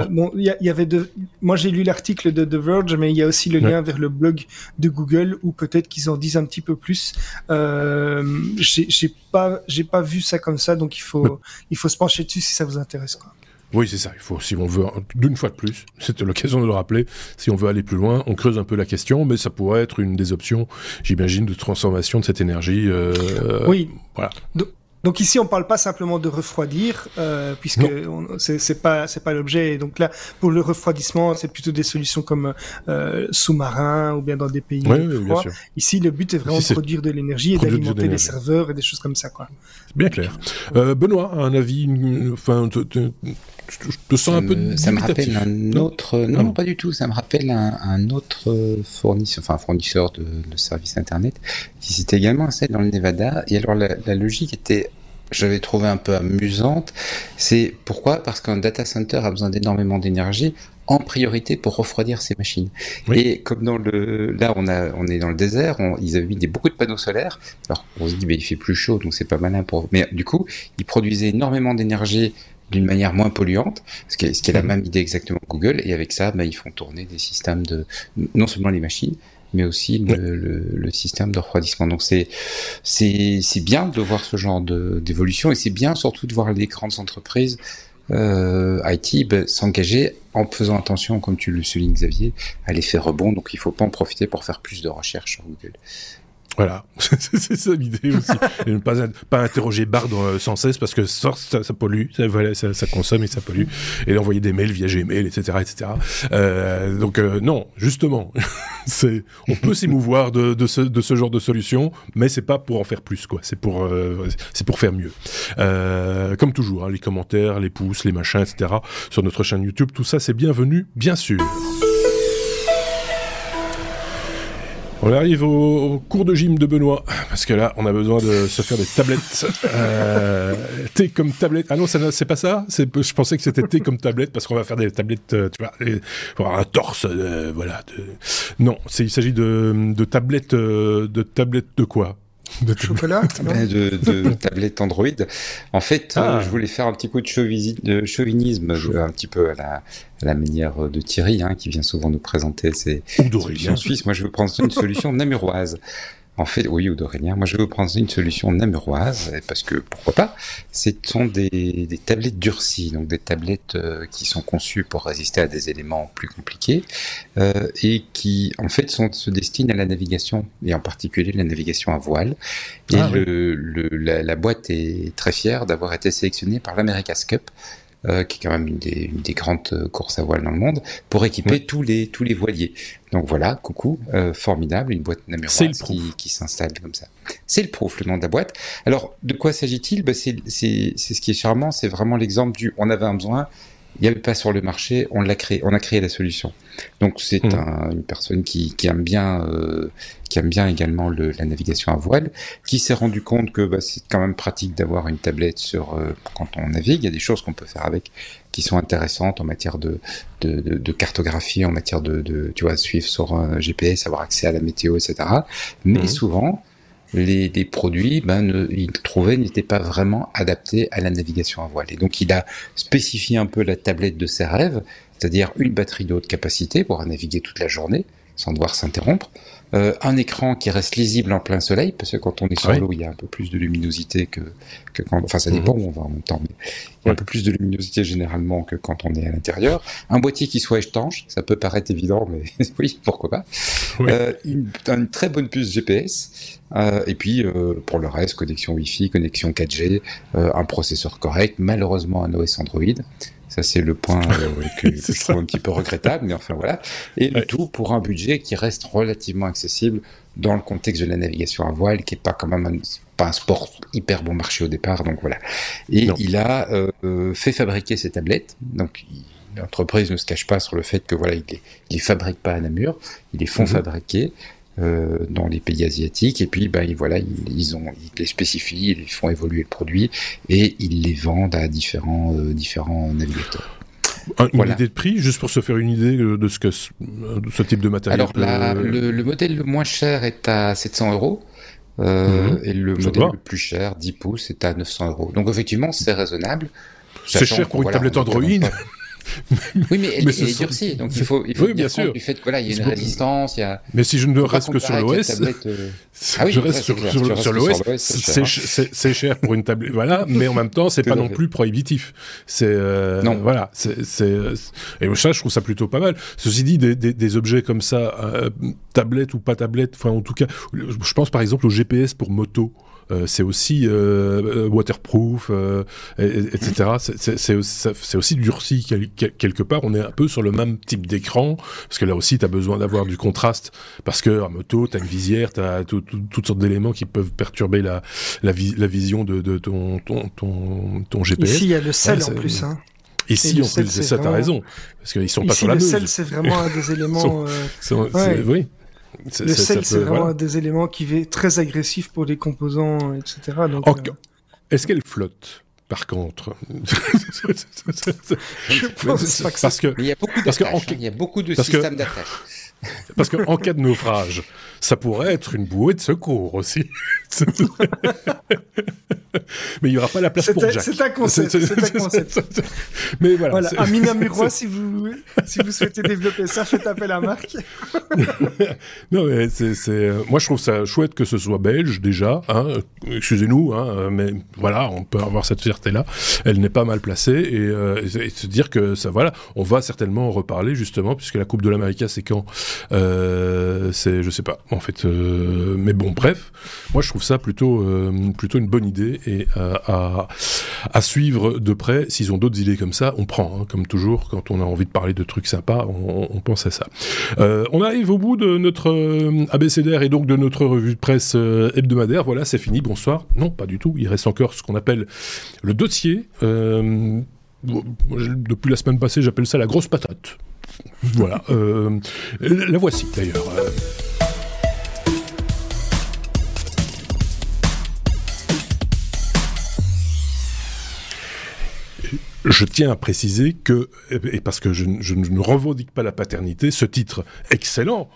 bon, il y, y, avait de, moi j'ai lu l'article de The Verge, mais il y a aussi le lien vers le blog de Google ou peut-être qu'ils en disent un petit peu plus. Euh, j'ai pas, j'ai pas vu ça comme ça, donc il faut, il faut se pencher dessus si ça vous intéresse. Quoi. Oui, c'est ça. Il faut, si on veut, d'une fois de plus, <laughs> c'était l'occasion de le rappeler. Si on veut aller plus loin, on creuse un peu la question, mais ça pourrait être une des options, j'imagine, de transformation de cette énergie. Euh, oui. Voilà. Donc ici, on parle pas simplement de refroidir, euh, puisque c'est pas c'est pas l'objet. Donc là, pour le refroidissement, c'est plutôt des solutions comme euh, sous-marin ou bien dans des pays oui, froids. Ici, le but est vraiment de produire de l'énergie et d'alimenter les serveurs et des choses comme ça, quoi. Bien clair. Euh, Benoît, un avis, enfin, je te sens un peu. Ça me rappelle un autre. Non, non, pas du tout. Ça me rappelle un, autre fournisseur, enfin fournisseur de, de services internet, qui s'était également installé dans le Nevada. Et alors la, la logique était j'avais trouvé un peu amusante. C'est pourquoi? Parce qu'un data center a besoin d'énormément d'énergie en priorité pour refroidir ses machines. Et comme dans le, là on a, on est dans le désert, ils avaient mis des, beaucoup de panneaux solaires. Alors on se dit, mais il fait plus chaud, donc c'est pas malin pour. Mais du coup, ils produisaient énormément d'énergie d'une manière moins polluante, ce qui est, ce qui est la même idée exactement que Google. Et avec ça, bah, ils font tourner des systèmes de non seulement les machines, mais aussi le, le, le, système de refroidissement. Donc c'est c'est bien de voir ce genre d'évolution et c'est bien surtout de voir les grandes entreprises euh, IT ben, s'engager en faisant attention, comme tu le soulignes Xavier, à l'effet rebond. Donc il faut pas en profiter pour faire plus de recherches sur Google. Voilà, <laughs> c'est ça l'idée aussi. <laughs> et ne pas, pas interroger Bard euh, sans cesse parce que ça, ça, ça pollue, ça, voilà, ça, ça, consomme et ça pollue. Et envoyer des mails via Gmail, etc. etc. Euh, donc euh, non, justement, <laughs> on peut s'émouvoir de, de, ce, de ce genre de solution, mais c'est pas pour en faire plus, quoi. C'est pour, euh, c'est pour faire mieux. Euh, comme toujours, hein, les commentaires, les pouces, les machins, etc. Sur notre chaîne YouTube, tout ça c'est bienvenu, bien sûr. On arrive au, cours de gym de Benoît, parce que là, on a besoin de se faire des tablettes. <laughs> Euh, thé comme tablette. Ah non, c'est pas ça? Je pensais que c'était thé comme tablette, parce qu'on va faire des tablettes, euh, tu vois, un torse, euh, voilà. De... Non, il s'agit de, de tablettes, euh, de tablettes de quoi? De chocolat de, de <laughs> tablette Android. En fait, ah. euh, je voulais faire un petit coup de, de chauvinisme, un petit peu à la, à la manière de Thierry, hein, qui vient souvent nous présenter ses solutions suisses. Moi, je veux prendre une solution namuroise. En fait, oui, ou d'Aurélien, moi je veux prendre une solution namuroise, parce que pourquoi pas, ce sont des, des tablettes durcies, donc des tablettes euh, qui sont conçues pour résister à des éléments plus compliqués, euh, et qui en fait sont, se destinent à la navigation, et en particulier la navigation à voile. Et ah le, le, la, la, boîte est très fière d'avoir été sélectionnée par l'America's Cup, euh, qui est quand même une des, une des, grandes euh, courses à voile dans le monde, pour équiper tous les tous les voiliers. Donc voilà, coucou, euh, formidable, une boîte namuroise qui, qui s'installe comme ça. C'est le proof, le nom de la boîte. Alors, de quoi s'agit-il? Bah, C'est ce qui est charmant, c'est vraiment l'exemple du on avait un besoin, il n'y avait pas sur le marché, on l'a créé, on a créé la solution. Donc c'est mmh. une personne qui, qui aime bien, euh, qui aime bien également le, la navigation à voile, qui s'est rendu compte que bah, c'est quand même pratique d'avoir une tablette sur euh, quand on navigue. Il y a des choses qu'on peut faire avec qui sont intéressantes en matière de, de, de, de cartographie, en matière de, de, tu vois, suivre sur un GPS, avoir accès à la météo, etc. Mais mmh. souvent, les, les, produits, ben, ne, il trouvait n'étaient pas vraiment adaptés à la navigation à voile. Et donc, il a spécifié un peu la tablette de ses rêves, c'est-à-dire une batterie de haute capacité pour naviguer toute la journée sans devoir s'interrompre, euh, un écran qui reste lisible en plein soleil, parce que quand on est sur l'eau, il y a un peu plus de luminosité que, que quand, enfin ça mhm. dépend où on va en même temps, mais il y a un peu plus de luminosité généralement que quand on est à l'intérieur. Un boîtier qui soit étanche, ça peut paraître évident, mais <laughs> oui, pourquoi pas. Euh, une, une, très bonne puce GPS, euh, et puis euh, pour le reste, connexion Wi-Fi, connexion 4G, euh, un processeur correct, malheureusement un OS Android. Ça, c'est le point euh, <laughs> que, je trouve un petit peu regrettable, mais enfin voilà. Et le tout pour un budget qui reste relativement accessible dans le contexte de la navigation à voile, qui est pas quand même un, pas un sport hyper bon marché au départ, donc voilà. Et il a euh, fait fabriquer ces tablettes, donc l'entreprise ne se cache pas sur le fait que voilà, il les, il les fabrique pas à Namur, ils les font mhm. fabriquer. Euh, dans les pays asiatiques et puis voilà ils, ils, ont ils les spécifient ils font évoluer le produit et ils les vendent à différents euh, différents navigateurs une voilà. idée de prix, juste pour se faire une idée de ce que de ce type de matériel. Alors la, le, le, modèle le moins cher est à 700 euros. Euh, mmh. Et le Ça modèle va. le plus cher, 10 pouces, est à 900 euros. Donc effectivement, c'est raisonnable. C'est cher pour une voilà, tablette Android. <laughs> <laughs> oui, mais elle, mais elle est durcie, donc il faut, il faut oui, bien sûr. du fait que voilà, il y a une résistance, il y a. Mais si je ne reste que sur l'OS, euh... <laughs> ah oui, je reste sur, sur, sur, sur l'OS, c'est cher pour une tablette, voilà, <laughs> mais en même temps, c'est pas non plus prohibitif. C'est euh, non, voilà, c'est et ça, je trouve ça plutôt pas mal. Ceci dit, des, des, des objets comme ça, euh, tablette ou pas tablette, enfin en tout cas, je pense par exemple au GPS pour moto. Euh, c'est aussi euh, waterproof, euh, etc. C'est aussi durci quelque part. On est un peu sur le même type d'écran parce que là aussi, tu as besoin d'avoir du contraste parce que en moto, tu as une visière, tu as tout, tout, toutes sortes d'éléments qui peuvent perturber la, la, vi la vision de, de ton, ton, ton, ton, GPS. Ici, il y a le sel ouais, en plus. Hein. Ici, en plus, c'est ça, vraiment... t'as raison. Parce qu'ils sont Ici, pas sur la le sel, c'est vraiment un des <laughs> éléments. euh... ouais. Oui. Le sel, c'est vraiment voilà. des éléments qui est très agressif pour les composants, etc. Donc, euh... Est-ce qu'elle flotte par contre. <laughs> je pense pas que parce que, Mais il y a beaucoup d'attaches, il y a beaucoup de systèmes d'attache. <laughs> Parce qu'en cas de naufrage, ça pourrait être une bouée de secours aussi. <laughs> Mais il n'y aura pas la place pour Jack. C'est un concept. C'est un concept. Mais voilà. voilà. Amina <laughs> Muroy, si vous, si vous souhaitez développer ça, faites appel à Marc. <laughs> non, mais c'est, c'est, moi, je trouve ça chouette que ce soit belge, déjà, hein. Excusez-nous, hein, mais voilà, on peut avoir cette fierté-là. Elle n'est pas mal placée et, euh, et, se dire que ça, voilà, on va certainement en reparler, justement, puisque la Coupe de l'Amérique, c'est quand? Euh, c'est, je sais pas, en fait, euh, mais bon, bref. Moi, je trouve ça plutôt, euh, plutôt une bonne idée et euh, à, suivre de près. S'ils ont d'autres idées comme ça, on prend. Hein, comme toujours, quand on a envie de parler de trucs sympas, on, pense à ça. Euh, on arrive au bout de notre euh, abécédaire et donc de notre revue de presse hebdomadaire. Voilà, c'est fini. Bonsoir. Non, pas du tout. Il reste encore ce qu'on appelle le dossier. depuis la semaine passée, j'appelle ça la grosse patate. Voilà. la voici d'ailleurs. Je tiens à préciser que, et parce que je, je, ne revendique pas la paternité, ce titre excellent,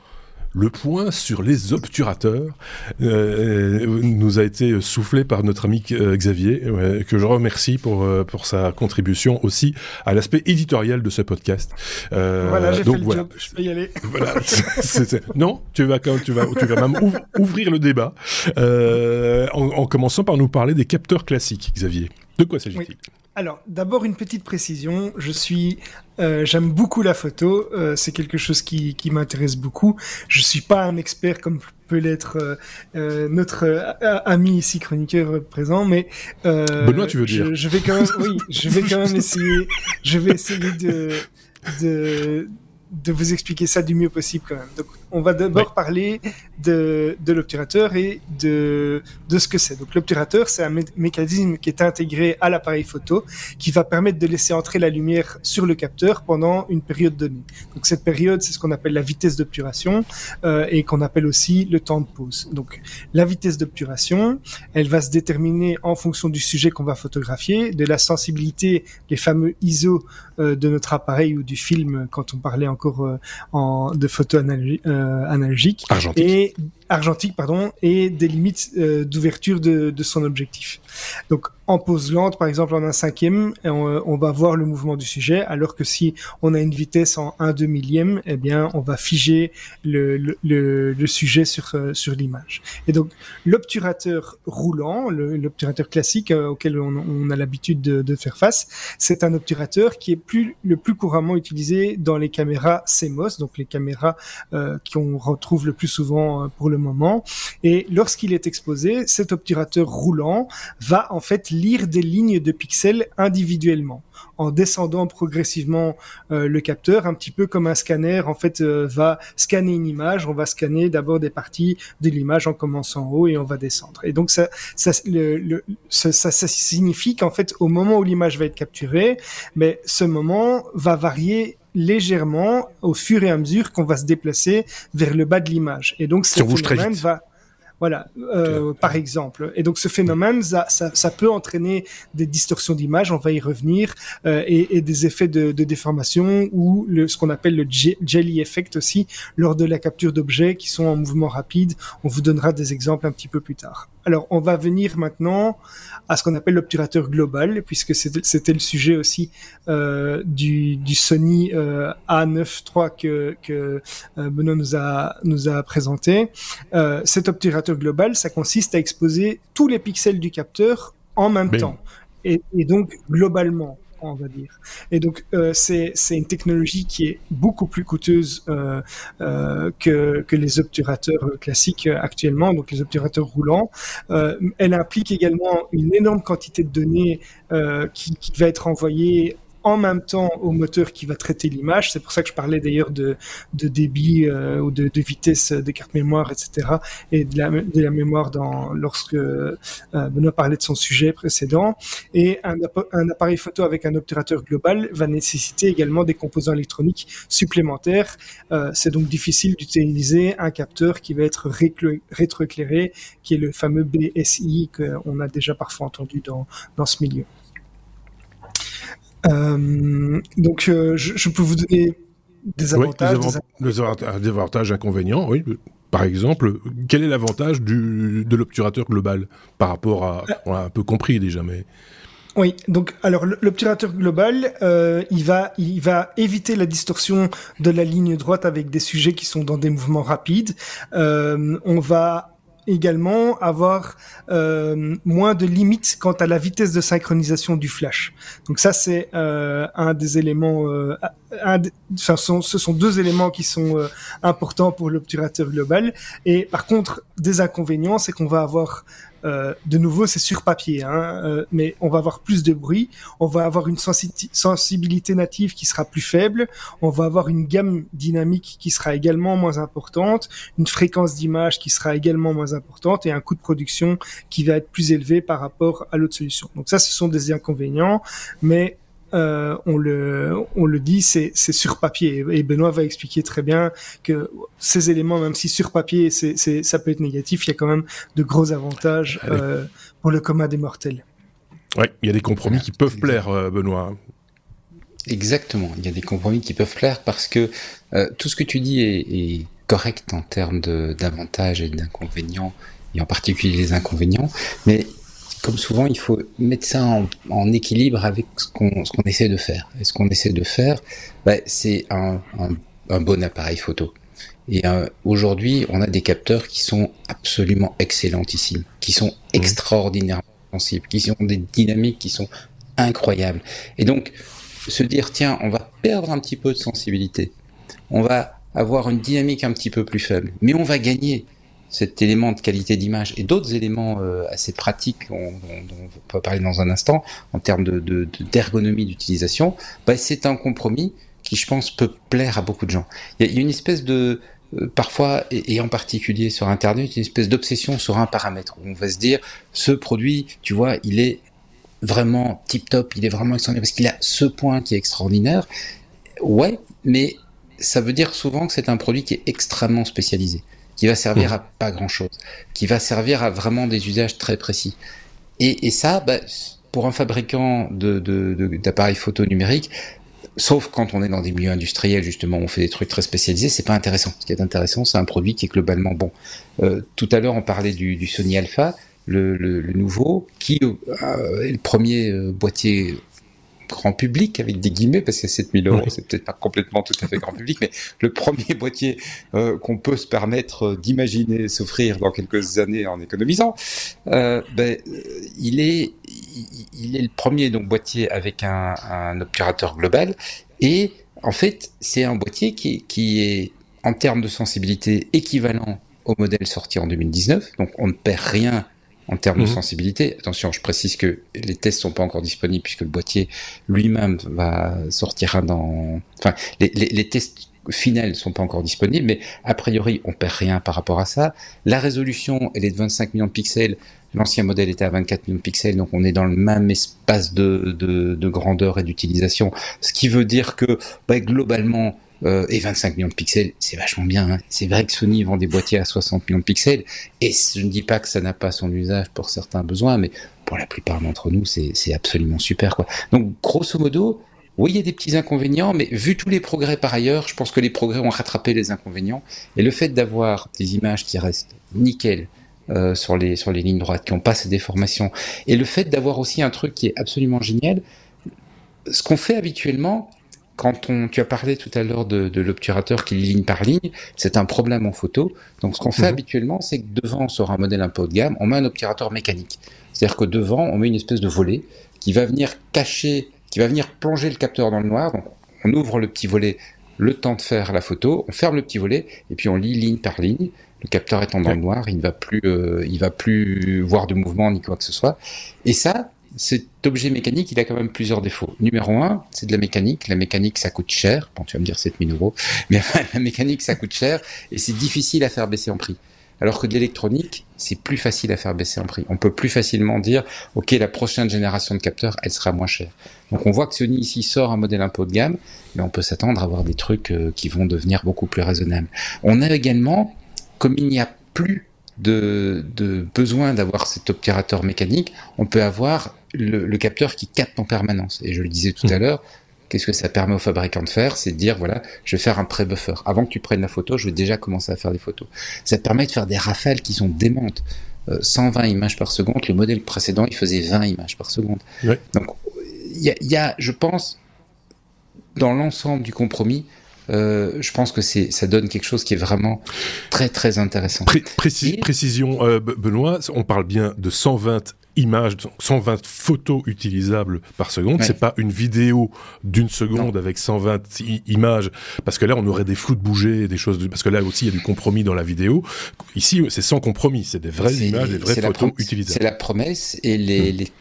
le point sur les obturateurs euh, nous a été soufflé par notre ami euh, Xavier, euh, que je remercie pour, euh, pour sa contribution aussi à l'aspect éditorial de ce podcast. Euh, voilà, j'ai fait le voilà. job, je peux y aller. <laughs> Voilà, non, tu vas, quand, tu vas, tu vas même ouv ouvrir le débat en, en, commençant par nous parler des capteurs classiques, Xavier. De quoi s'agit-il? Oui. Alors, d'abord une petite précision. Je suis, euh, j'aime beaucoup la photo. Euh, c'est quelque chose qui, qui m'intéresse beaucoup. Je suis pas un expert comme peut l'être euh, euh, notre euh, ami ici chroniqueur présent, mais Benoît, tu veux je, dire Je vais quand même, oui, je vais quand même <laughs> essayer. Je vais essayer de de de vous expliquer ça du mieux possible quand même. Donc, on va d'abord parler de, de l'obturateur et de, de ce que c'est. Donc, l'obturateur, c'est un mécanisme qui est intégré à l'appareil photo qui va permettre de laisser entrer la lumière sur le capteur pendant une période donnée. Donc, cette période, c'est ce qu'on appelle la vitesse d'obturation euh, et qu'on appelle aussi le temps de pause. Donc, la vitesse d'obturation, elle va se déterminer en fonction du sujet qu'on va photographier, de la sensibilité, les fameux ISO euh, de notre appareil ou du film quand on parlait encore euh, en, de photo euh, analogique. Argentique. Et argentique, pardon, et des limites euh, d'ouverture de, de, son objectif. Donc, en pause lente, par exemple, en un cinquième, on, on, va voir le mouvement du sujet, alors que si on a une vitesse en un deux millième, eh bien, on va figer le, le, sujet sur, euh, sur l'image. Et donc, l'obturateur roulant, l'obturateur classique euh, auquel on, on a l'habitude de, faire face, c'est un obturateur qui est plus, le plus couramment utilisé dans les caméras CMOS, donc les caméras euh, qu'on retrouve le plus souvent pour le moment. Et lorsqu'il est exposé, cet obturateur roulant va en fait lire des lignes de pixels individuellement en descendant progressivement euh, le capteur, un petit peu comme un scanner en fait euh, va scanner une image. On va scanner d'abord des parties de l'image en commençant en haut et on va descendre. Et donc ça, signifie qu'en fait au moment où l'image va être capturée, mais ce moment va varier légèrement au fur et à mesure qu'on va se déplacer vers le bas de l'image. Et donc ce phénomène va voilà, euh, par exemple. Et donc ce phénomène, ça, ça, ça peut entraîner des distorsions d'image, on va y revenir, euh, et, et, des effets de, de déformation ou le, ce qu'on appelle le jelly effect aussi lors de la capture d'objets qui sont en mouvement rapide. On vous donnera des exemples un petit peu plus tard. Alors, on va venir maintenant à ce qu'on appelle l'obturateur global, puisque c'était le sujet aussi euh, du, du, Sony euh, A9 III que, que euh, Benoît nous a, nous a présenté. Euh, cet obturateur global, ça consiste à exposer tous les pixels du capteur en même temps. Et, et, donc globalement on va dire. Et donc, euh, c'est une technologie qui est beaucoup plus coûteuse euh, euh, que, que les obturateurs classiques actuellement, donc les obturateurs roulants. Euh, elle implique également une énorme quantité de données euh, qui va être envoyée en même temps au moteur qui va traiter l'image. C'est pour ça que je parlais d'ailleurs de, de débit euh, ou de, de, vitesse de carte mémoire, etc. et de la, de la mémoire dans, lorsque euh, Benoît parlait de son sujet précédent. Et un, un, appareil photo avec un obturateur global va nécessiter également des composants électroniques supplémentaires. Euh, c'est donc difficile d'utiliser un capteur qui va être rétroéclairé, qui est le fameux BSI qu'on a déjà parfois entendu dans, dans ce milieu. Euh, donc, euh, je, je, peux vous donner des avantages. Oui, des, avantages, des avantages, inconvénients, oui. Par exemple, quel est l'avantage de l'obturateur global par rapport à... On l'a un peu compris déjà, mais... Oui, donc alors l'obturateur global, euh, il va il va éviter la distorsion de la ligne droite avec des sujets qui sont dans des mouvements rapides. Euh, on va également avoir euh, moins de limites quant à la vitesse de synchronisation du flash. Donc ça c'est euh, un des éléments, euh, un enfin, ce sont deux éléments qui sont euh, importants pour l'obturateur global. Et par contre, des inconvénients, c'est qu'on va avoir de nouveau, c'est sur papier, hein, euh, mais on va avoir plus de bruit, on va avoir une sensibilité native qui sera plus faible, on va avoir une gamme dynamique qui sera également moins importante, une fréquence d'image qui sera également moins importante. Et un coût de production qui va être plus élevé par rapport à l'autre solution. Donc ça, ce sont des inconvénients, mais euh, on le on le dit, c'est sur papier. Et Benoît va expliquer très bien que ces éléments, même si sur papier, c'est ça peut être négatif, il y a quand même de gros avantages euh, pour le commun des mortels. Oui, il y a des compromis qui peuvent plaire, euh, Benoît. Exactement, il y a des compromis qui peuvent plaire parce que euh, tout ce que tu dis est, est correct en termes d'avantages et d'inconvénients, et en particulier les inconvénients, mais comme souvent, il faut mettre ça en, en équilibre avec ce qu'on essaie de faire. Et ce qu'on essaie de faire, bah, c'est un, un, un, bon appareil photo. Et euh, aujourd'hui, on a des capteurs qui sont absolument excellentissimes, qui sont mmh. extraordinairement sensibles, qui ont des dynamiques qui sont incroyables. Et donc, se dire, tiens, on va perdre un petit peu de sensibilité, on va avoir une dynamique un petit peu plus faible, mais on va gagner cet élément de qualité d'image et d'autres éléments euh, assez pratiques dont, dont, on va parler dans un instant en termes d'ergonomie de, de, d'utilisation, bah, c'est un compromis qui, je pense, peut plaire à beaucoup de gens. Il y, a une espèce de, euh, parfois, et, en particulier sur Internet, une espèce d'obsession sur un paramètre. Où on va se dire, ce produit, tu vois, il est vraiment tip top, il est vraiment extraordinaire parce qu'il a ce point qui est extraordinaire. Ouais, mais ça veut dire souvent que c'est un produit qui est extrêmement spécialisé, qui va servir mmh. à pas grand chose, qui va servir à vraiment des usages très précis. Et, et ça, bah, pour un fabricant d'appareils de, de, photo numériques, sauf quand on est dans des milieux industriels, justement, on fait des trucs très spécialisés, c'est pas intéressant. Ce qui est intéressant, c'est un produit qui est globalement bon. Euh, tout à l'heure, on parlait du, du Sony Alpha, le, le, le, nouveau, qui euh, est le premier euh, boîtier grand public avec des guillemets parce que 7000 euros c'est peut-être pas complètement tout à fait grand public mais le premier <laughs> boîtier euh, qu'on peut se permettre euh, d'imaginer s'offrir dans quelques années en économisant euh, ben, il est il, est le premier donc boîtier avec un, un obturateur global. Et en fait c'est un boîtier qui, qui est en termes de sensibilité équivalent au modèle sorti en 2019 donc on ne perd rien en termes de mhm. sensibilité. Attention, je précise que les tests sont pas encore disponibles puisque le boîtier lui-même va sortira dans. Enfin, les, les, les tests finales sont pas encore disponibles, mais a priori, on perd rien par rapport à ça. La résolution, elle est de 25 millions de pixels. L'ancien modèle était à 24 millions de pixels, donc on est dans le même espace de, de, de grandeur et d'utilisation. Ce qui veut dire que, bah, globalement, euh, et 25 millions de pixels, c'est vachement bien. Hein. C'est vrai que Sony vend des boîtiers à 60 millions de pixels, et je ne dis pas que ça n'a pas son usage pour certains besoins, mais pour la plupart d'entre nous, c'est absolument super. Donc, grosso modo, oui, il y a des petits inconvénients, mais vu tous les progrès par ailleurs, je pense que les progrès ont rattrapé les inconvénients. Et le fait d'avoir des images qui restent nickel euh, sur, les, sur les lignes droites, qui n'ont pas ces déformations, et le fait d'avoir aussi un truc qui est absolument génial, ce qu'on fait habituellement, quand on, tu as parlé tout à l'heure de, de l'obturateur qui ligne par ligne, c'est un problème en photo. Donc, ce qu'on fait mhm. habituellement, c'est que devant, sur un modèle un peu haut de gamme, on met un obturateur mécanique. C'est-à-dire que devant, on met une espèce de volet qui va venir cacher, qui va venir plonger le capteur dans le noir. Donc, on ouvre le petit volet le temps de faire la photo, on ferme le petit volet et puis on lit ligne par ligne. Le capteur étant dans le noir, il ne va plus, euh, il va plus voir de mouvement ni quoi que ce soit. Et ça, cet objet mécanique, il a quand même plusieurs défauts. Numéro un, c'est de la mécanique. La mécanique, ça coûte cher. Bon, tu vas me dire 7000 euros. Mais <laughs> la mécanique, ça coûte cher et c'est difficile à faire baisser en prix. Alors que de l'électronique, c'est plus facile à faire baisser en prix. On peut plus facilement dire, OK, la prochaine génération de capteurs, elle sera moins chère. Donc on voit que Sony ici sort un modèle un de gamme, mais on peut s'attendre à avoir des trucs euh, qui vont devenir beaucoup plus raisonnables. On a également, comme il n'y a plus de, de besoin d'avoir cet obturateur mécanique, on peut avoir le, capteur qui capte en permanence. Et je le disais tout à mmh. l'heure, qu'est-ce que ça permet aux fabricants de faire? C'est de dire, voilà, je vais faire un pré-buffer. Avant que tu prennes la photo, je vais déjà commencer à faire des photos. Ça te permet de faire des rafales qui sont démentes. 120 euh, images par seconde, le modèle précédent, il faisait 20 images par seconde. Donc, il y a, je pense, dans l'ensemble du compromis, euh, je pense que c'est ça donne quelque chose qui est vraiment très très intéressant. Précision, euh, Benoît, on parle bien de 120 images, 120 photos utilisables par seconde. C'est pas une vidéo d'une seconde avec 120 images, parce que là on aurait des flous de bouger, des choses, parce que là aussi il y a du compromis dans la vidéo. Ici c'est sans compromis, c'est des vraies images, des vraies photos utilisables. C'est la promesse et les, les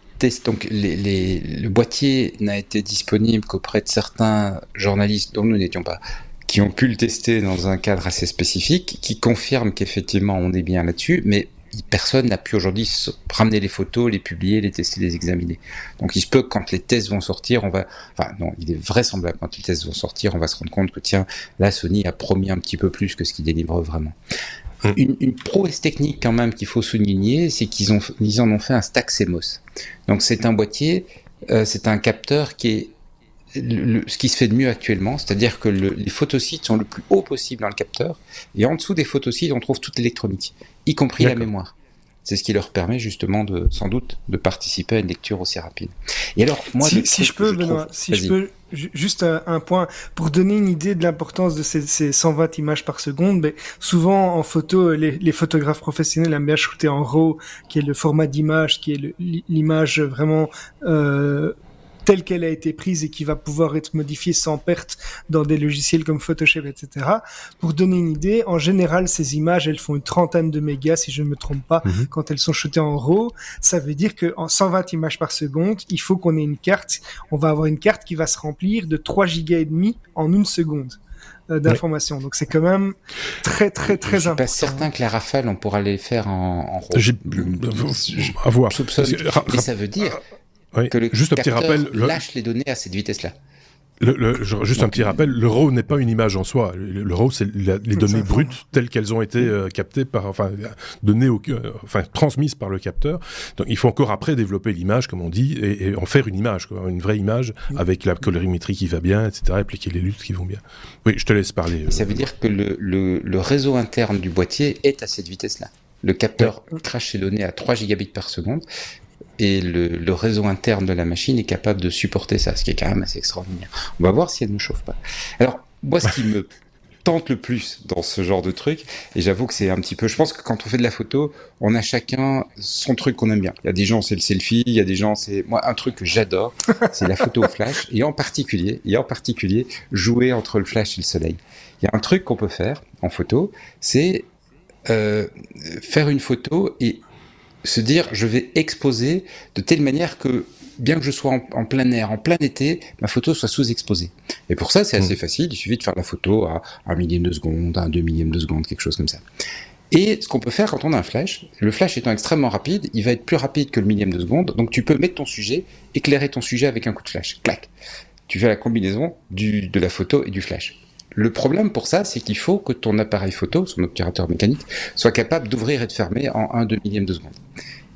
donc les, les, le boîtier n'a été disponible qu'auprès de certains journalistes dont nous n'étions pas qui ont pu le tester dans un cadre assez spécifique, qui confirment qu'effectivement on est bien là-dessus, mais personne n'a pu aujourd'hui ramener les photos, les publier, les tester, les examiner. Donc il se peut que quand les tests vont sortir, on va, enfin non, il est vraisemblable quand les tests vont sortir, on va se rendre compte que tiens, là Sony a promis un petit peu plus que ce qu'il délivre vraiment. Hum. Une, une, prouesse technique quand même qu'il faut souligner, c'est qu'ils ont, ils en ont fait un stack CMOS. Donc c'est un boîtier, euh, c'est un capteur qui est le, ce qui se fait de mieux actuellement, c'est-à-dire que le, les photosites sont le plus haut possible dans le capteur, et en dessous des photosites, on trouve toute l'électronique, y compris la mémoire. C'est ce qui leur permet justement de, sans doute, de participer à une lecture aussi rapide. Et alors, moi, si, si je peux, Benoît, si je peux, juste un, point pour donner une idée de l'importance de ces, ces, 120 images par seconde. Mais souvent en photo, les, les, photographes professionnels aiment bien shooter en RAW, qui est le format d'image, qui est l'image vraiment euh, telle qu'elle a été prise et qui va pouvoir être modifiée sans perte dans des logiciels comme Photoshop, etc. Pour donner une idée, en général, ces images, elles font une trentaine de mégas, si je ne me trompe pas, mhm. quand elles sont shootées en RAW. Ça veut dire qu'en 120 images par seconde, il faut qu'on ait une carte. On va avoir une carte qui va se remplir de 3 gigas et demi en une seconde euh, d'informations. Donc c'est quand même très très très je important. Je suis pas certain que la rafale, on pourra les faire en, en J'ai à voir. Mais ça veut dire que le Juste un petit rappel, lâche les données à cette vitesse-là. Le, juste un petit rappel, le RAW n'est pas une image en soi. Le, RAW, c'est les données brutes telles qu'elles ont été euh, captées par, enfin, données au, euh, enfin, transmises par le capteur. Donc, il faut encore après développer l'image, comme on dit, et, en faire une image, quoi, une vraie image avec la colorimétrie qui va bien, etc., appliquer les luttes qui vont bien. Oui, je te laisse parler. Ça veut dire que le, réseau interne du boîtier est à cette vitesse-là. Le capteur crache ses données à 3 gigabits par seconde et le, réseau interne de la machine est capable de supporter ça, ce qui est quand même assez extraordinaire. On va voir si elle ne chauffe pas. Alors, moi, ce qui me <laughs> tente le plus dans ce genre de truc, et j'avoue que c'est un petit peu, je pense que quand on fait de la photo, on a chacun son truc qu'on aime bien. Il y a des gens, c'est le selfie, il y a des gens, c'est, moi, un truc que j'adore, <laughs> c'est la photo au flash, et en particulier, et en particulier, jouer entre le flash et le soleil. Il y a un truc qu'on peut faire en photo, c'est euh, faire une photo et se dire je vais exposer de telle manière que bien que je sois en, plein air, en plein été, ma photo soit sous-exposée. Et pour ça, c'est assez mmh. facile. Il suffit de faire la photo à un millième de seconde, un deux millième de seconde, quelque chose comme ça. Et ce qu'on peut faire quand on a un flash, le flash étant extrêmement rapide, il va être plus rapide que le millième de seconde. Donc tu peux mettre ton sujet, éclairer ton sujet avec un coup de flash. Clac. Tu fais la combinaison du, de la photo et du flash. Le problème pour ça, c'est qu'il faut que ton appareil photo, son obturateur mécanique, soit capable d'ouvrir et de fermer en 1 2 millième de seconde.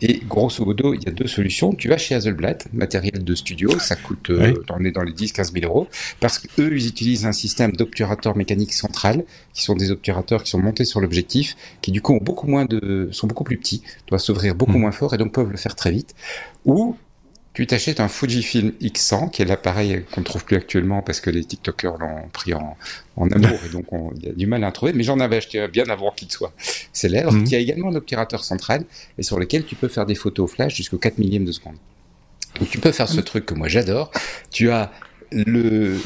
Et grosso modo, il y a deux solutions. Tu vas chez Hasselblad, matériel de studio, ça coûte, euh, on est dans les 10-15 000 euros, parce qu'eux, ils utilisent un système d'obturateur mécanique central, qui sont des obturateurs qui sont montés sur l'objectif, qui du coup ont beaucoup moins de, sont beaucoup plus petits, doivent s'ouvrir beaucoup hmm. moins fort et donc peuvent le faire très vite. Ou tu t'achètes un Fujifilm X100, qui est l'appareil qu'on ne trouve plus actuellement parce que les TikTokers l'ont pris en, amour <laughs> et donc il y a du mal à en trouver. Mais j'en avais acheté bien avant qu'il soit célèbre, mhm. qui a également un opérateur central et sur lequel tu peux faire des photos au flash jusqu'au 4 millième de seconde. Donc tu peux faire ce truc que moi j'adore. Tu as le,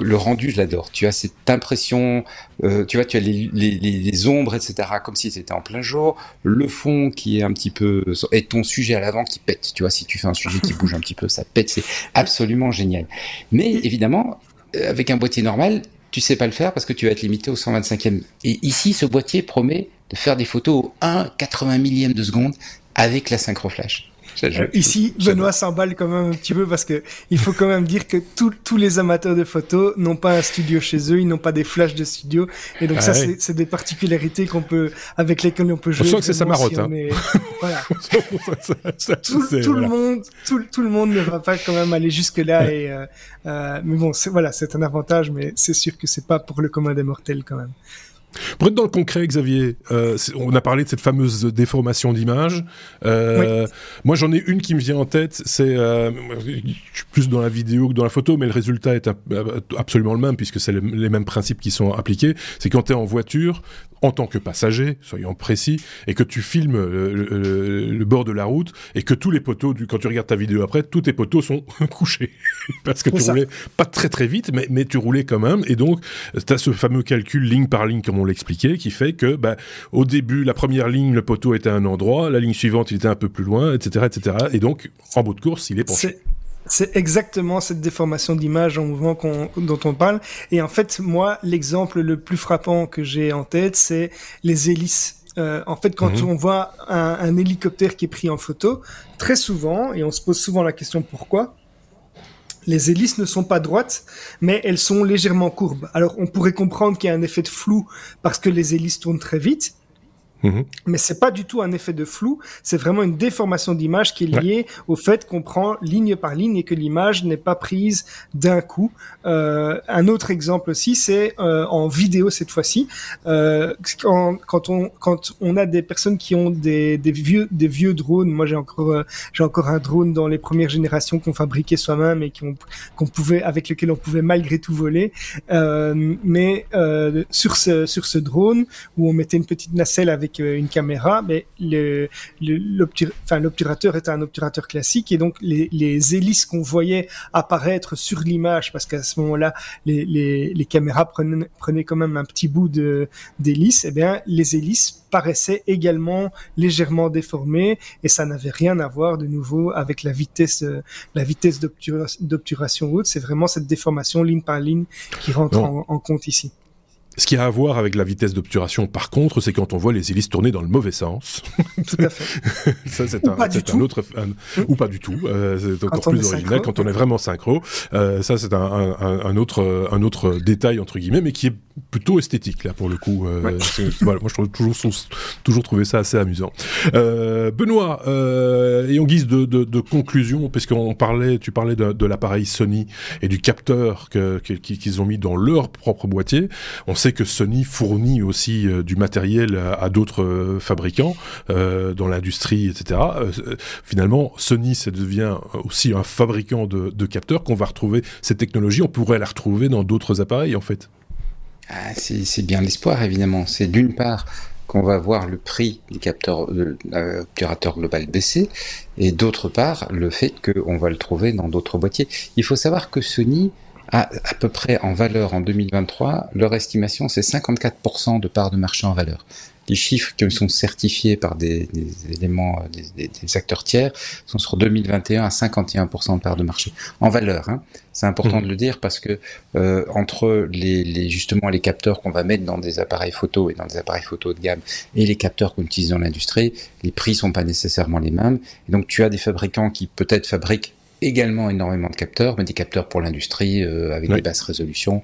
le, rendu, je l'adore. Tu as cette impression, euh, tu vois, tu as les, les, les, ombres, etc., comme si c'était en plein jour. Le fond qui est un petit peu, et ton sujet à l'avant qui pète. Tu vois, si tu fais un sujet qui <laughs> bouge un petit peu, ça pète. C'est absolument génial. Mais évidemment, euh, avec un boîtier normal, tu sais pas le faire parce que tu vas être limité au 125e. Et ici, ce boîtier promet de faire des photos au 1 80 millième de seconde avec la synchro flash. Euh, ici, Benoît s'emballe quand même un petit peu parce que il faut quand même dire que tous les amateurs de photos n'ont pas un studio chez eux, ils n'ont pas des flashs de studio, et donc ah ça, c'est des particularités qu'on peut, avec lesquelles on peut jouer. Je sens que c'est sa marotte. Hein. <laughs> voilà. tout, le monde, tout, tout, le monde ne va pas quand même aller jusque là, et euh, euh, mais bon, voilà, c'est un avantage, mais c'est sûr que c'est pas pour le commun des mortels quand même. Pour être dans le concret, Xavier, euh, on a parlé de cette fameuse déformation d'image. Euh, Moi, j'en ai une qui me vient en tête. C'est, euh, plus dans la vidéo que dans la photo, mais le résultat est absolument le même puisque c'est les mêmes principes qui sont appliqués. C'est quand tu es en voiture, en tant que passager, soyons précis, et que tu filmes le, bord de la route et que tous les poteaux, du, quand tu regardes ta vidéo après, tous tes poteaux sont <laughs> couchés parce que tu roulais pas très très vite, mais, mais tu roulais quand même. Et donc, tu as ce fameux calcul ligne par ligne, comme on l'expliquait, qui fait que bah, au début, la première ligne, le poteau était à un endroit, la ligne suivante, il était un peu plus loin, etc., etc. Et donc, en bout de course, il est penché. C'est exactement cette déformation d'image en mouvement dont on parle. Et en fait, moi, l'exemple le plus frappant que j'ai en tête, c'est les hélices. Euh, en fait, quand mhm. on voit un, un, hélicoptère qui est pris en photo, très souvent, et on se pose souvent la question pourquoi, les hélices ne sont pas droites, mais elles sont légèrement courbes. Alors, on pourrait comprendre qu'il y a un effet de flou parce que les hélices tournent très vite, Mhm. Mais c'est pas du tout un effet de flou, c'est vraiment une déformation d'image qui est liée au fait qu'on prend ligne par ligne et que l'image n'est pas prise d'un coup. Euh, un autre exemple aussi, c'est euh, en vidéo cette fois-ci, euh, quand, quand, on quand on a des personnes qui ont des, des vieux des vieux drones. Moi, j'ai encore j'ai encore un drone dans les premières générations qu'on fabriquait soi-même et qu'on pouvait avec lequel on pouvait malgré tout voler. Mais sur ce sur ce drone où on mettait une petite nacelle avec avec une caméra, mais le, l'obturateur était un obturateur classique et donc les, les hélices qu'on voyait apparaître sur l'image, parce qu'à ce moment-là, les, les, les caméras prenaient, prenaient quand même un petit bout de d'hélice, et eh bien les hélices paraissaient également légèrement déformées et ça n'avait rien à voir de nouveau avec la vitesse, la vitesse d'obturation haute. C'est vraiment cette déformation ligne par ligne qui rentre en compte ici. Ce qui a à voir avec la vitesse d'obturation, par contre, c'est quand on voit les hélices tourner dans le mauvais sens. Tout à fait. <laughs> ça, c'est un, un, autre, ou pas du tout. Euh, c'est encore plus original quand on est vraiment synchro. Euh, ça, c'est un, un, autre, un autre détail entre guillemets, mais qui est plutôt esthétique là pour le coup. Euh, voilà, moi, je trouve toujours, toujours trouvé ça assez amusant. Euh, Benoît, euh, et en guise de, de, de conclusion, puisqu'on parlait, tu parlais de, de l'appareil Sony et du capteur qu'ils ont mis dans leur propre boîtier. On sait que Sony fournit aussi euh, du matériel à, d'autres euh, fabricants euh, dans l'industrie, etc. finalement, Sony, ça devient aussi un fabricant de, capteurs qu'on va retrouver. Cette technologie, on pourrait la retrouver dans d'autres appareils, en fait. Ah, c'est bien l'espoir, évidemment. C'est d'une part qu'on va voir le prix du capteur de l'obturateur global baisser, et d'autre part, le fait qu'on va le trouver dans d'autres boîtiers. Il faut savoir que Sony à, à peu près en valeur en 2023, leur estimation c'est 54% de part de marché en valeur. Les chiffres qui sont certifiés par des, des éléments, des, des, acteurs tiers, sont sur 2021 à 51% de part de marché en valeur. Hein. C'est important mmh. de le dire parce que euh, entre les, les, justement les capteurs qu'on va mettre dans des appareils photo et dans des appareils photo de gamme et les capteurs qu'on utilise dans l'industrie, les prix sont pas nécessairement les mêmes. Et donc tu as des fabricants qui peut-être fabriquent également énormément de capteurs, mais des capteurs pour l'industrie euh, avec des basses résolutions.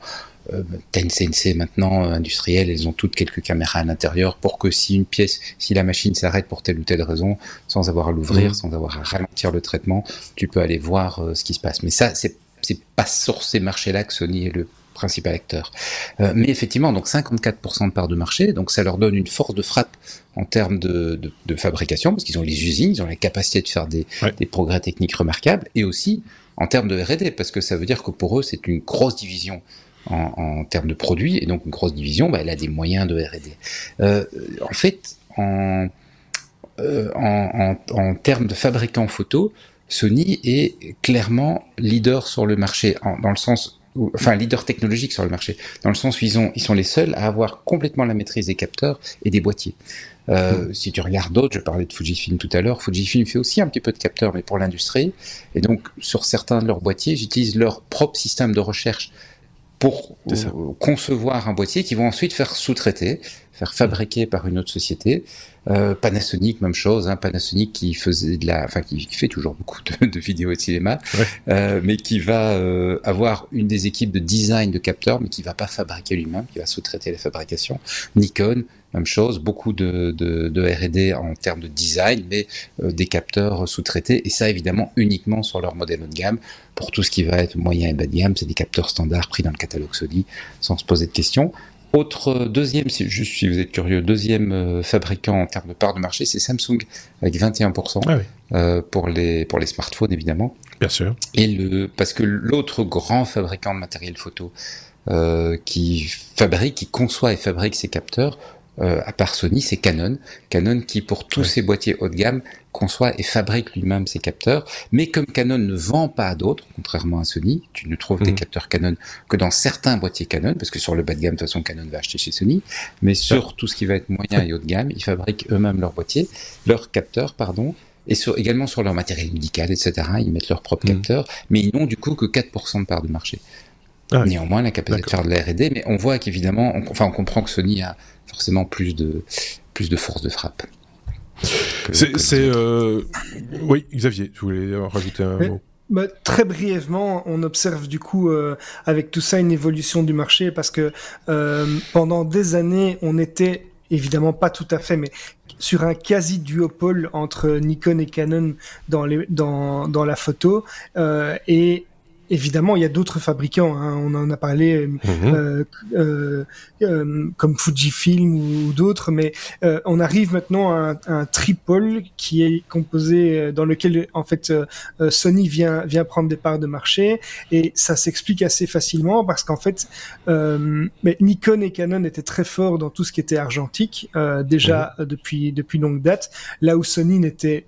Euh, CNC maintenant, euh, industrielles, elles ont toutes quelques caméras à l'intérieur pour que si une pièce, si la machine s'arrête pour telle ou telle raison, sans avoir à l'ouvrir, mhm. sans avoir à ralentir le traitement, tu peux aller voir ce qui se passe. Mais ça, c'est c'est pas sur ces marchés-là que Sony est le principal acteur. Euh, mais effectivement, donc 54% de part de marché, donc ça leur donne une force de frappe en termes de, de, de fabrication, parce qu'ils ont les usines, ils ont la capacité de faire des, des progrès techniques remarquables, et aussi en termes de R&D, parce que ça veut dire que pour eux, c'est une grosse division en, en, termes de produits, et donc une grosse division, bah, elle a des moyens de R&D. Euh, en fait, en, euh, en, en, en, termes de fabricants photo, Sony est clairement leader sur le marché, dans le sens enfin leader technologique sur le marché, dans le sens où ils, ont, ils sont les seuls à avoir complètement la maîtrise des capteurs et des boîtiers. Euh, hmm. Si tu regardes d'autres, je parlais de Fujifilm tout à l'heure, Fujifilm fait aussi un petit peu de capteurs, mais pour l'industrie. Et donc, sur certains de leurs boîtiers, j'utilise leur propre système de recherche pour concevoir un boîtier qui vont ensuite faire sous-traiter, faire fabriquer par une autre société. Euh, Panasonic, même chose. Hein, Panasonic qui faisait de la, enfin qui, fait toujours beaucoup de, de vidéos et de cinéma, euh, mais qui va euh, avoir une des équipes de design de capteurs, mais qui va pas fabriquer lui-même, qui va sous-traiter la fabrication. Nikon, même chose, beaucoup de, de, de R&D en termes de design, mais euh, des capteurs sous-traités, et ça évidemment uniquement sur leur modèle haut de gamme. Pour tout ce qui va être moyen et bas de gamme, c'est des capteurs standards pris dans le catalogue Sony, sans se poser de questions. Autre euh, deuxième, si, juste si vous êtes curieux, deuxième euh, fabricant en termes de part de marché, c'est Samsung avec 21% ah euh, pour les pour les smartphones évidemment. Bien sûr. Et le parce que l'autre grand fabricant de matériel photo euh, qui fabrique, qui conçoit et fabrique ces capteurs, euh, à part Sony, c'est Canon. Canon qui, pour tous ses boîtiers haut de gamme, conçoit et fabrique lui-même ses capteurs. Mais comme Canon ne vend pas à d'autres, contrairement à Sony, tu ne trouves des mhm. capteurs Canon que dans certains boîtiers Canon, parce que sur le bas de gamme, de toute façon, Canon va acheter chez Sony. Mais sur tout ce qui va être moyen et haut de gamme, ils fabriquent eux-mêmes leurs boîtiers, leurs capteurs, pardon, et sur, également sur leur matériel médical, etc. Ils mettent leurs propres mhm. capteurs, mais ils n'ont du coup que 4% de part de marché. Ah Néanmoins, la capacité de faire de la R&D, mais on voit qu'évidemment, enfin, on comprend que Sony a forcément plus de, plus de force de frappe. C'est, euh... oui, Xavier, tu voulais rajouter un mot? Bah, très brièvement, on observe du coup euh, avec tout ça une évolution du marché parce que euh, pendant des années, on était évidemment pas tout à fait, mais sur un quasi duopole entre Nikon et Canon dans, les, dans, dans la photo. Euh, et évidemment, il y a d'autres fabricants. Hein, on en a parlé, mhm. euh, euh, euh, comme Fujifilm ou, d'autres, mais euh, on arrive maintenant à un, un, tripole qui est composé euh, dans lequel en fait Sony vient vient prendre des parts de marché et ça s'explique assez facilement parce qu'en fait, mais Nikon et Canon étaient très forts dans tout ce qui était argentique déjà mhm. depuis depuis longue date, là où Sony n'était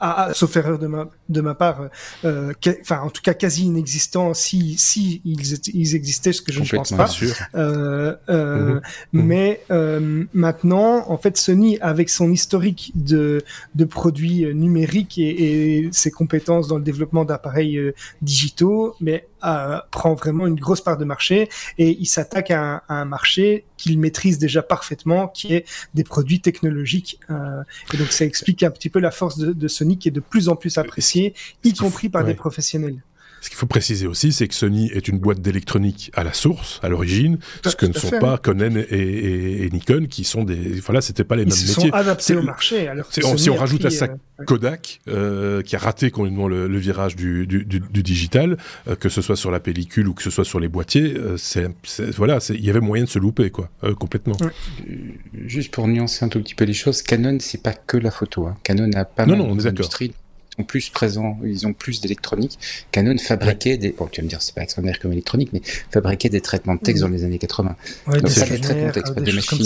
ah, sauf erreur de ma, de ma part, euh, enfin en tout cas quasi inexistant si, si ils, ils existaient, ce que je ne pense pas. Euh, euh, mhm. Mais euh, maintenant, en fait, Sony, avec son historique de, de produits numériques et, et ses compétences dans le développement d'appareils euh, digitaux, mais prend vraiment une grosse part de marché et il s'attaque à, un marché qu'il maîtrise déjà parfaitement, qui est des produits technologiques. Euh, et donc ça explique un petit peu la force de, de Sony qui est de plus en plus appréciée, y compris par des professionnels. Ce qu'il faut préciser aussi, c'est que Sony est une boîte d'électronique à la source, à l'origine, ce que ne sont pas Canon et, Nikon, qui sont des. Voilà, c'était pas les mêmes métiers. Ils sont adaptés au marché. Alors si on rajoute à ça euh, Kodak, euh, qui a raté complètement le, virage du, digital, euh, que ce soit sur la pellicule ou que ce soit sur les boîtiers, c'est voilà, il y avait moyen de se louper, quoi, complètement. Juste pour nuancer un tout petit peu les choses, Canon, c'est pas que la photo. Hein. Canon a pas mal d'industries plus présents, ils ont plus d'électronique. Canon fabriquait des, bon, tu vas me dire, c'est pas extraordinaire comme électronique, mais fabriquait des traitements de texte mm. dans les années 80. Ouais, des, traitements de texte, des, machines,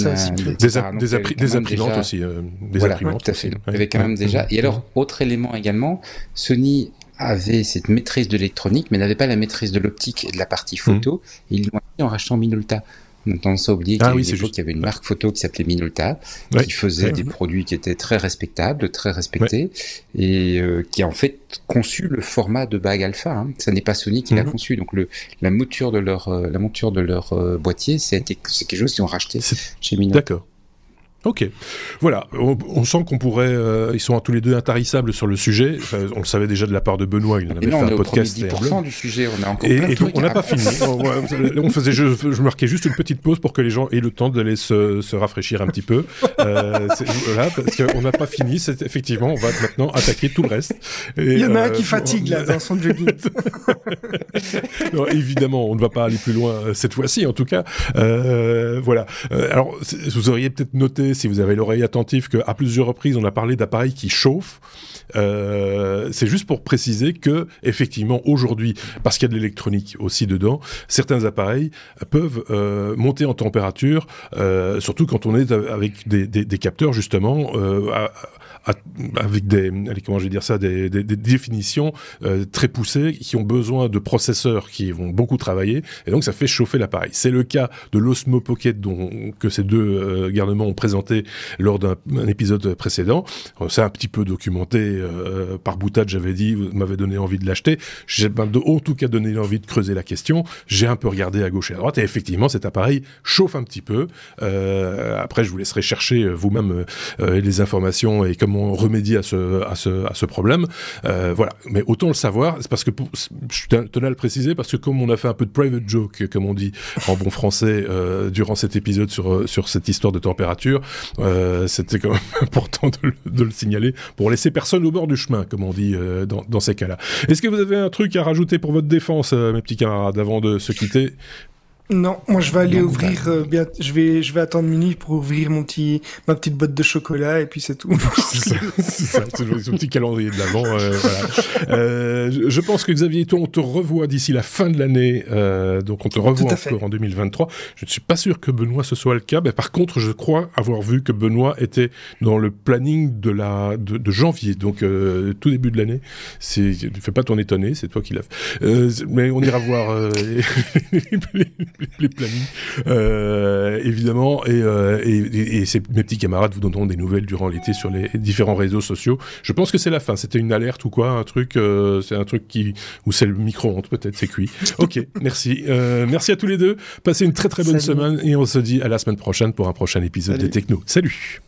des, imprimantes aussi, euh, des voilà, imprimantes. Tout à fait. Il y avait quand même déjà. Et alors, autre élément également, Sony avait cette maîtrise de l'électronique, mais n'avait pas la maîtrise de l'optique et de la partie photo. Mm. Et ils l'ont en rachetant Minolta. On a tendance à oublier ah qu'il y, avait une marque photo qui s'appelait Minolta, qui faisait des produits qui étaient très respectables, très respectés, et euh, qui a en fait conçu le format de bague alpha. Hein. Ça n'est pas Sony qui l'a mhm. conçu. Donc le, la mouture de leur, euh, la monture de leur euh, boîtier, c'est quelque chose qu'ils ont racheté chez Minolta. D'accord. Ok, voilà. On, sent qu'on pourrait. Euh, ils sont tous les deux intarissables sur le sujet. on le savait déjà de la part de Benoît. Il en avait fait un podcast. 10% du sujet. On a encore et, et on n'a pas fini. on, faisait. Je, je, marquais juste une petite pause pour que les gens aient le temps d'aller se, se rafraîchir un petit peu. Euh, voilà, parce qu'on n'a pas fini. C'est effectivement. On va maintenant attaquer tout le reste. Il y en a un qui euh, fatigue là dans son jogging. <laughs> non, évidemment, on ne va pas aller plus loin cette fois-ci. En tout cas, euh, voilà. alors, vous auriez peut-être noté si vous avez l'oreille attentive, qu'à plusieurs reprises, on a parlé d'appareils qui chauffent. Euh, c'est juste pour préciser que, effectivement, aujourd'hui, parce qu'il y a de l'électronique aussi dedans, certains appareils peuvent euh, monter en température, euh, surtout quand on est avec des, capteurs, justement, avec des, comment je vais dire ça, des, définitions très poussées qui ont besoin de processeurs qui vont beaucoup travailler et donc ça fait chauffer l'appareil. C'est le cas de l'Osmo Pocket dont que ces deux garnements ont présenté lors d'un épisode précédent. Euh, c'est un petit peu documenté euh, par boutade, j'avais dit, vous m'avez donné envie de l'acheter. J'ai ben, en tout cas donné envie de creuser la question. J'ai un peu regardé à gauche et à droite et effectivement cet appareil chauffe un petit peu. Euh, après, je vous laisserai chercher vous-même les informations et comment on remédie à ce, à ce, à ce problème. Euh, voilà. Mais autant le savoir, c'est parce que je tenais à le préciser parce que comme on a fait un peu de private joke, comme on dit en bon français, euh, durant cet épisode sur, sur cette histoire de température, euh, c'était quand même <laughs> important de, le signaler pour laisser personne au bord du chemin, comme on dit euh, dans, dans ces cas-là. Est-ce que vous avez un truc à rajouter pour votre défense, euh, mes petits camarades, avant de se quitter? Non, moi je vais aller ouvrir, euh, bien, je vais, je vais attendre minuit pour ouvrir mon petit, ma petite boîte de chocolat et puis c'est tout. <laughs> c'est ça, c'est son petit calendrier de l'avant. Euh, voilà. euh, je pense que Xavier et toi, on te revoit d'ici la fin de l'année, euh, donc on te revoit encore en 2023. Je ne suis pas sûr que Benoît ce soit le cas, mais par contre, je crois avoir vu que Benoît était dans le planning de la de, de janvier, donc euh, tout début de l'année. C'est, fais pas ton étonné, c'est toi qui l'as. mais on ira voir <laughs> les plannings, euh, évidemment. Euh, et, et, et, mes petits camarades vous donneront des nouvelles durant l'été sur les différents réseaux sociaux. Je pense que c'est la fin. C'était une alerte ou quoi Un truc euh, C'est un truc qui... Ou c'est le micro-ondes peut-être, c'est cuit. Ok, <laughs> merci. Euh, merci à tous les deux. Passez une très très bonne semaine et on se dit à la semaine prochaine pour un prochain épisode des Techno. Salut